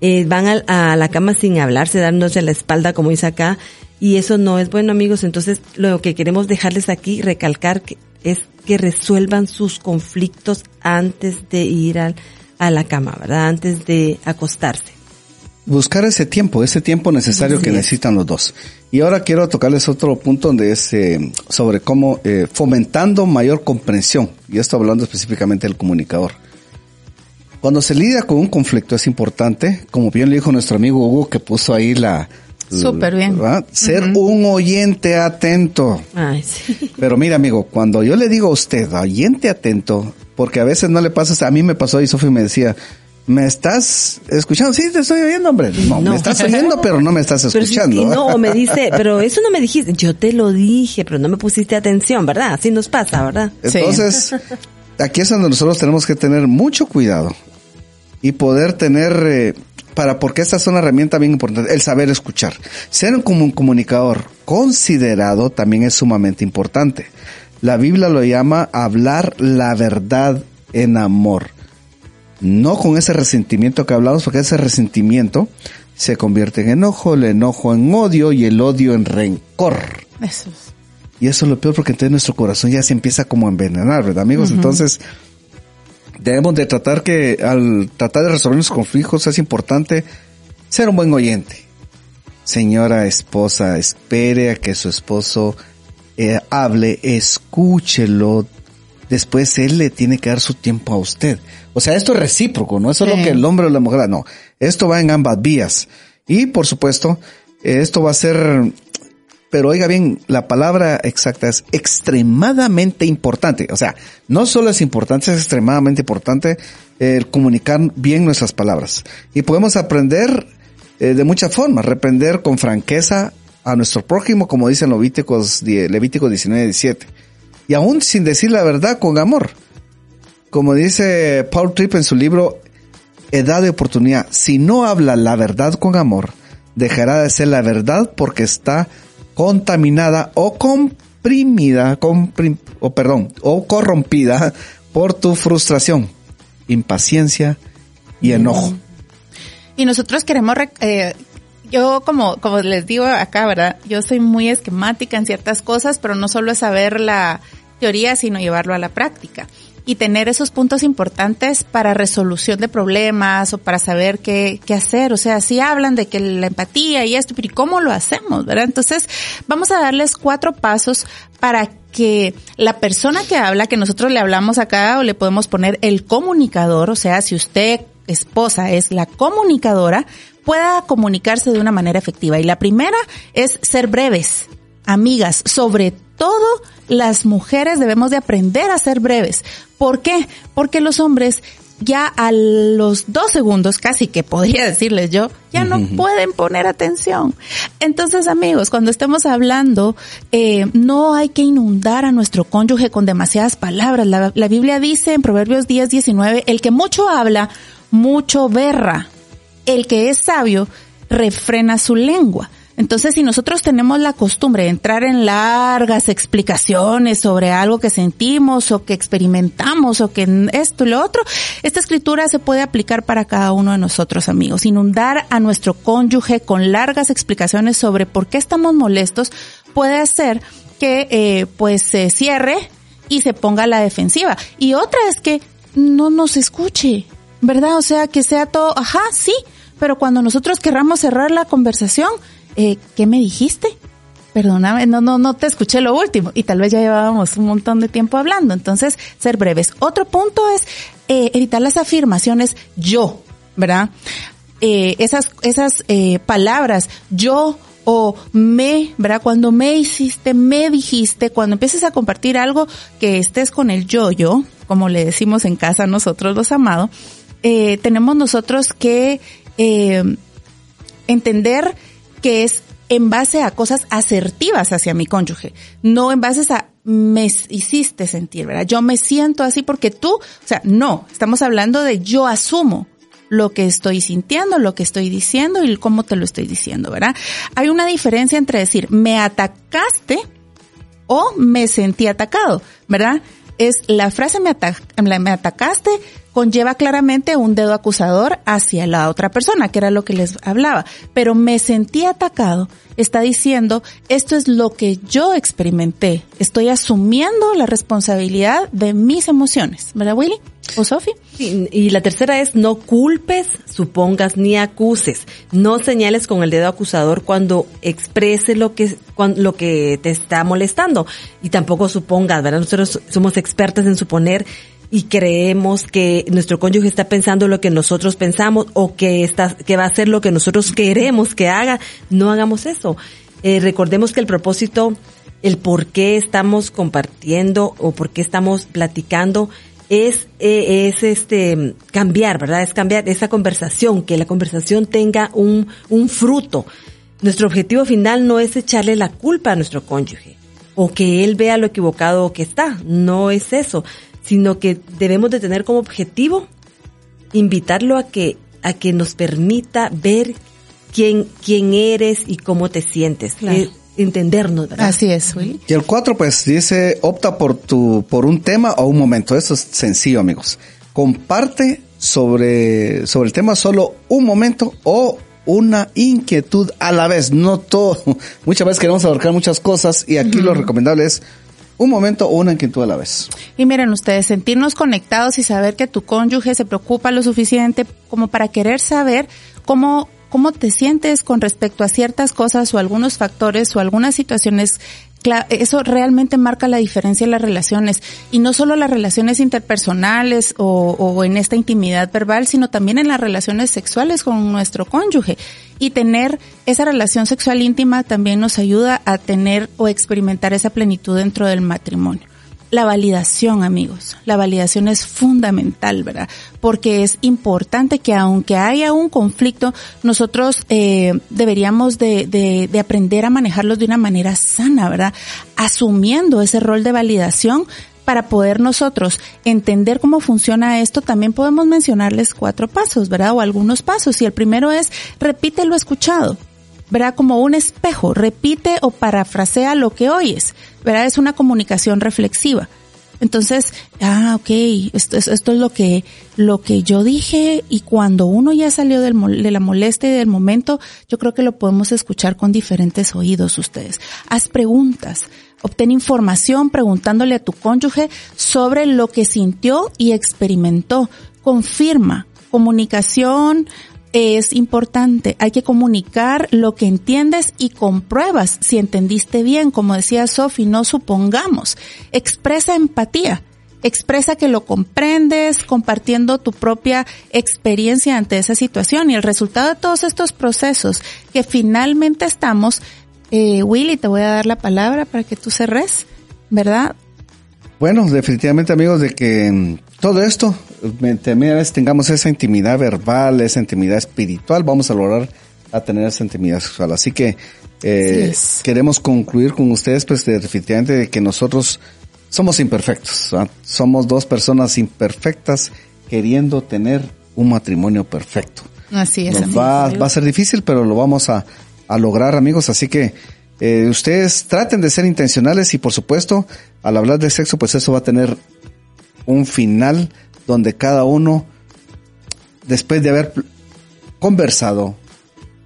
eh, van a, a, la cama sin hablarse, dándose la espalda, como dice acá. Y eso no es bueno, amigos. Entonces, lo que queremos dejarles aquí, recalcar, que, es que resuelvan sus conflictos antes de ir al, a la cama, ¿verdad? Antes de acostarse. Buscar ese tiempo, ese tiempo necesario que necesitan los dos. Y ahora quiero tocarles otro punto donde es eh, sobre cómo eh, fomentando mayor comprensión. Y esto hablando específicamente del comunicador. Cuando se lidia con un conflicto es importante, como bien le dijo nuestro amigo Hugo que puso ahí la, Súper bien. ¿verdad? Ser uh -huh. un oyente atento. Ay, sí. Pero mira, amigo, cuando yo le digo a usted, oyente atento, porque a veces no le pasa, a mí me pasó y Sofía me decía, ¿me estás escuchando? Sí, te estoy oyendo, hombre. No, no. me estás oyendo, pero no me estás escuchando. Pero no, me dice, pero eso no me dijiste. Yo te lo dije, pero no me pusiste atención, ¿verdad? Así nos pasa, ¿verdad? Entonces, sí. aquí es donde nosotros tenemos que tener mucho cuidado y poder tener, eh, para, porque esta es una herramienta bien importante, el saber escuchar. Ser como un comunicador considerado también es sumamente importante. La Biblia lo llama hablar la verdad en amor. No con ese resentimiento que hablamos, porque ese resentimiento se convierte en enojo, el enojo en odio y el odio en rencor. Eso es. Y eso es lo peor porque entonces nuestro corazón ya se empieza como a envenenar, ¿verdad amigos? Uh -huh. Entonces, debemos de tratar que al tratar de resolver los conflictos es importante ser un buen oyente. Señora esposa, espere a que su esposo eh, hable, escúchelo, después él le tiene que dar su tiempo a usted. O sea, esto es recíproco, no sí. es lo que el hombre o la mujer, no, esto va en ambas vías. Y por supuesto, esto va a ser, pero oiga bien, la palabra exacta es extremadamente importante. O sea, no solo es importante, es extremadamente importante el eh, comunicar bien nuestras palabras. Y podemos aprender eh, de muchas formas, reprender con franqueza a nuestro prójimo, como dicen Levíticos, Levítico 19, 17. Y aún sin decir la verdad con amor. Como dice Paul Tripp en su libro Edad de Oportunidad, si no habla la verdad con amor, dejará de ser la verdad porque está contaminada o comprimida, comprim, o perdón, o corrompida por tu frustración, impaciencia y enojo. Y nosotros queremos eh, yo como, como les digo acá, ¿verdad? Yo soy muy esquemática en ciertas cosas, pero no solo es saber la teoría, sino llevarlo a la práctica. Y tener esos puntos importantes para resolución de problemas o para saber qué, qué hacer. O sea, si hablan de que la empatía y esto, pero ¿y cómo lo hacemos? ¿Verdad? Entonces, vamos a darles cuatro pasos para que la persona que habla, que nosotros le hablamos acá o le podemos poner el comunicador, o sea, si usted esposa es la comunicadora, pueda comunicarse de una manera efectiva. Y la primera es ser breves, amigas, sobre todo las mujeres debemos de aprender a ser breves. ¿Por qué? Porque los hombres ya a los dos segundos, casi que podría decirles yo, ya no pueden poner atención. Entonces, amigos, cuando estemos hablando, eh, no hay que inundar a nuestro cónyuge con demasiadas palabras. La, la Biblia dice en Proverbios 10, 19, el que mucho habla, mucho berra. El que es sabio, refrena su lengua. Entonces, si nosotros tenemos la costumbre de entrar en largas explicaciones sobre algo que sentimos o que experimentamos o que esto y lo otro, esta escritura se puede aplicar para cada uno de nosotros, amigos. Inundar a nuestro cónyuge con largas explicaciones sobre por qué estamos molestos puede hacer que eh, pues se cierre y se ponga a la defensiva. Y otra es que no nos escuche, ¿verdad? O sea, que sea todo, ajá, sí, pero cuando nosotros querramos cerrar la conversación, eh, ¿qué me dijiste? Perdóname, no, no, no te escuché lo último. Y tal vez ya llevábamos un montón de tiempo hablando. Entonces, ser breves. Otro punto es eh, evitar las afirmaciones yo, ¿verdad? eh, esas, esas eh, palabras, yo o me, ¿verdad? Cuando me hiciste, me dijiste, cuando empieces a compartir algo que estés con el yo-yo, como le decimos en casa nosotros los amados, eh, tenemos nosotros que eh, entender que es en base a cosas asertivas hacia mi cónyuge, no en base a me hiciste sentir, ¿verdad? Yo me siento así porque tú, o sea, no, estamos hablando de yo asumo lo que estoy sintiendo, lo que estoy diciendo y cómo te lo estoy diciendo, ¿verdad? Hay una diferencia entre decir me atacaste o me sentí atacado, ¿verdad? Es la frase me, me atacaste conlleva claramente un dedo acusador hacia la otra persona, que era lo que les hablaba. Pero me sentí atacado, está diciendo, esto es lo que yo experimenté. Estoy asumiendo la responsabilidad de mis emociones. ¿Verdad, Willy? ¿O Sofi? y la tercera es no culpes, supongas ni acuses. No señales con el dedo acusador cuando exprese lo que, lo que te está molestando. Y tampoco supongas, ¿verdad? Nosotros somos expertos en suponer y creemos que nuestro cónyuge está pensando lo que nosotros pensamos o que está, que va a hacer lo que nosotros queremos que haga, no hagamos eso. Eh, recordemos que el propósito, el por qué estamos compartiendo o por qué estamos platicando es, eh, es este, cambiar, ¿verdad? Es cambiar esa conversación, que la conversación tenga un, un fruto. Nuestro objetivo final no es echarle la culpa a nuestro cónyuge o que él vea lo equivocado que está. No es eso, sino que debemos de tener como objetivo invitarlo a que a que nos permita ver quién quién eres y cómo te sientes. Eh, entendernos, ¿verdad? Así es, Y el cuatro, pues dice, opta por tu, por un tema o un momento. Eso es sencillo, amigos. Comparte sobre, sobre el tema solo un momento o una inquietud a la vez, no todo. Muchas veces queremos abarcar muchas cosas y aquí lo recomendable es un momento o una inquietud a la vez. Y miren ustedes, sentirnos conectados y saber que tu cónyuge se preocupa lo suficiente como para querer saber cómo cómo te sientes con respecto a ciertas cosas o algunos factores o algunas situaciones eso realmente marca la diferencia en las relaciones y no solo las relaciones interpersonales o, en esta intimidad verbal, sino también en las relaciones sexuales con nuestro cónyuge. Y tener esa relación sexual íntima también nos ayuda a tener o experimentar esa plenitud dentro del matrimonio la validación, amigos. La validación es fundamental, ¿verdad? Porque es importante que aunque haya un conflicto, nosotros eh, deberíamos de, de, de aprender a manejarlos de una manera sana, ¿verdad? Asumiendo ese rol de validación para poder nosotros entender cómo funciona esto, también podemos mencionarles cuatro pasos, ¿verdad? O algunos pasos. Y el primero es, repite lo escuchado. ¿Verdad? Como un espejo, repite o parafrasea lo que oyes, ¿verdad? Es una comunicación reflexiva. Entonces, ah, ok, esto, esto es lo que, lo que yo dije y cuando uno ya salió del, de la molestia y del momento, yo creo que lo podemos escuchar con diferentes oídos ustedes. Haz preguntas, obtén información preguntándole a tu cónyuge sobre lo que sintió y experimentó. Confirma, comunicación, es importante. Hay que comunicar lo que entiendes y compruebas si entendiste bien. Como decía Sofi, no supongamos. Expresa empatía. Expresa que lo comprendes compartiendo tu propia experiencia ante esa situación y el resultado de todos estos procesos que finalmente estamos, eh, Willy, te voy a dar la palabra para que tú cerres, ¿verdad? Bueno, definitivamente amigos de que mm, todo esto, vez tengamos esa intimidad verbal, esa intimidad espiritual, vamos a lograr a tener esa intimidad sexual. Así que eh, queremos concluir con ustedes, pues definitivamente de que nosotros somos imperfectos, somos dos personas imperfectas queriendo tener un matrimonio perfecto. Así es. va, va a ser difícil, pero lo vamos a, a lograr, amigos. Así que eh, ustedes traten de ser intencionales y por supuesto, al hablar de sexo, pues eso va a tener un final donde cada uno, después de haber conversado,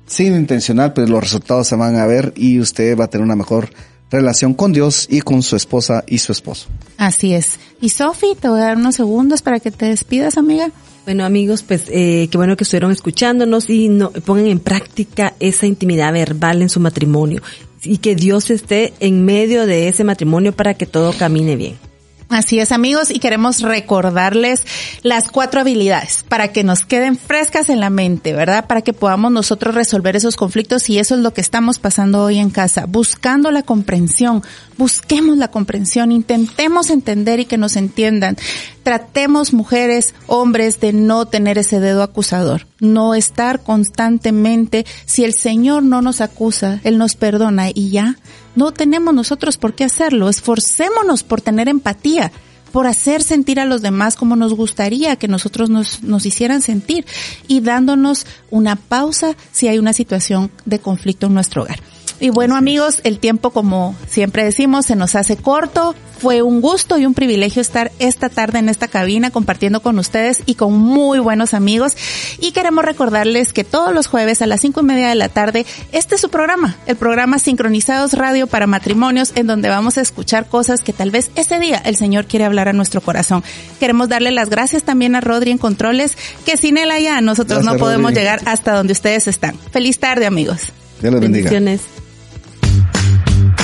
sin intencional, pues los resultados se van a ver y usted va a tener una mejor relación con Dios y con su esposa y su esposo. Así es. Y Sofi, te voy a dar unos segundos para que te despidas, amiga. Bueno amigos, pues eh, qué bueno que estuvieron escuchándonos y no, pongan en práctica esa intimidad verbal en su matrimonio y que Dios esté en medio de ese matrimonio para que todo camine bien. Así es amigos y queremos recordarles las cuatro habilidades para que nos queden frescas en la mente, ¿verdad? Para que podamos nosotros resolver esos conflictos y eso es lo que estamos pasando hoy en casa, buscando la comprensión, busquemos la comprensión, intentemos entender y que nos entiendan. Tratemos mujeres, hombres de no tener ese dedo acusador, no estar constantemente, si el Señor no nos acusa, Él nos perdona y ya, no tenemos nosotros por qué hacerlo. Esforcémonos por tener empatía, por hacer sentir a los demás como nos gustaría que nosotros nos, nos hicieran sentir y dándonos una pausa si hay una situación de conflicto en nuestro hogar. Y bueno amigos, el tiempo como siempre decimos se nos hace corto. Fue un gusto y un privilegio estar esta tarde en esta cabina compartiendo con ustedes y con muy buenos amigos. Y queremos recordarles que todos los jueves a las cinco y media de la tarde, este es su programa, el programa Sincronizados Radio para Matrimonios, en donde vamos a escuchar cosas que tal vez ese día el Señor quiere hablar a nuestro corazón. Queremos darle las gracias también a Rodri en Controles, que sin él allá nosotros no podemos llegar hasta donde ustedes están. Feliz tarde amigos. Dios los bendiga. Bendiciones.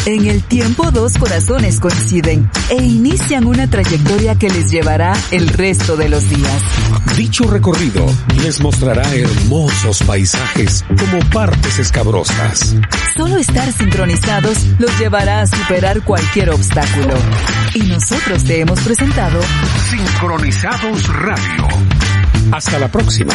En el tiempo dos corazones coinciden e inician una trayectoria que les llevará el resto de los días. Dicho recorrido les mostrará hermosos paisajes como partes escabrosas. Solo estar sincronizados los llevará a superar cualquier obstáculo. Y nosotros te hemos presentado Sincronizados Radio. Hasta la próxima.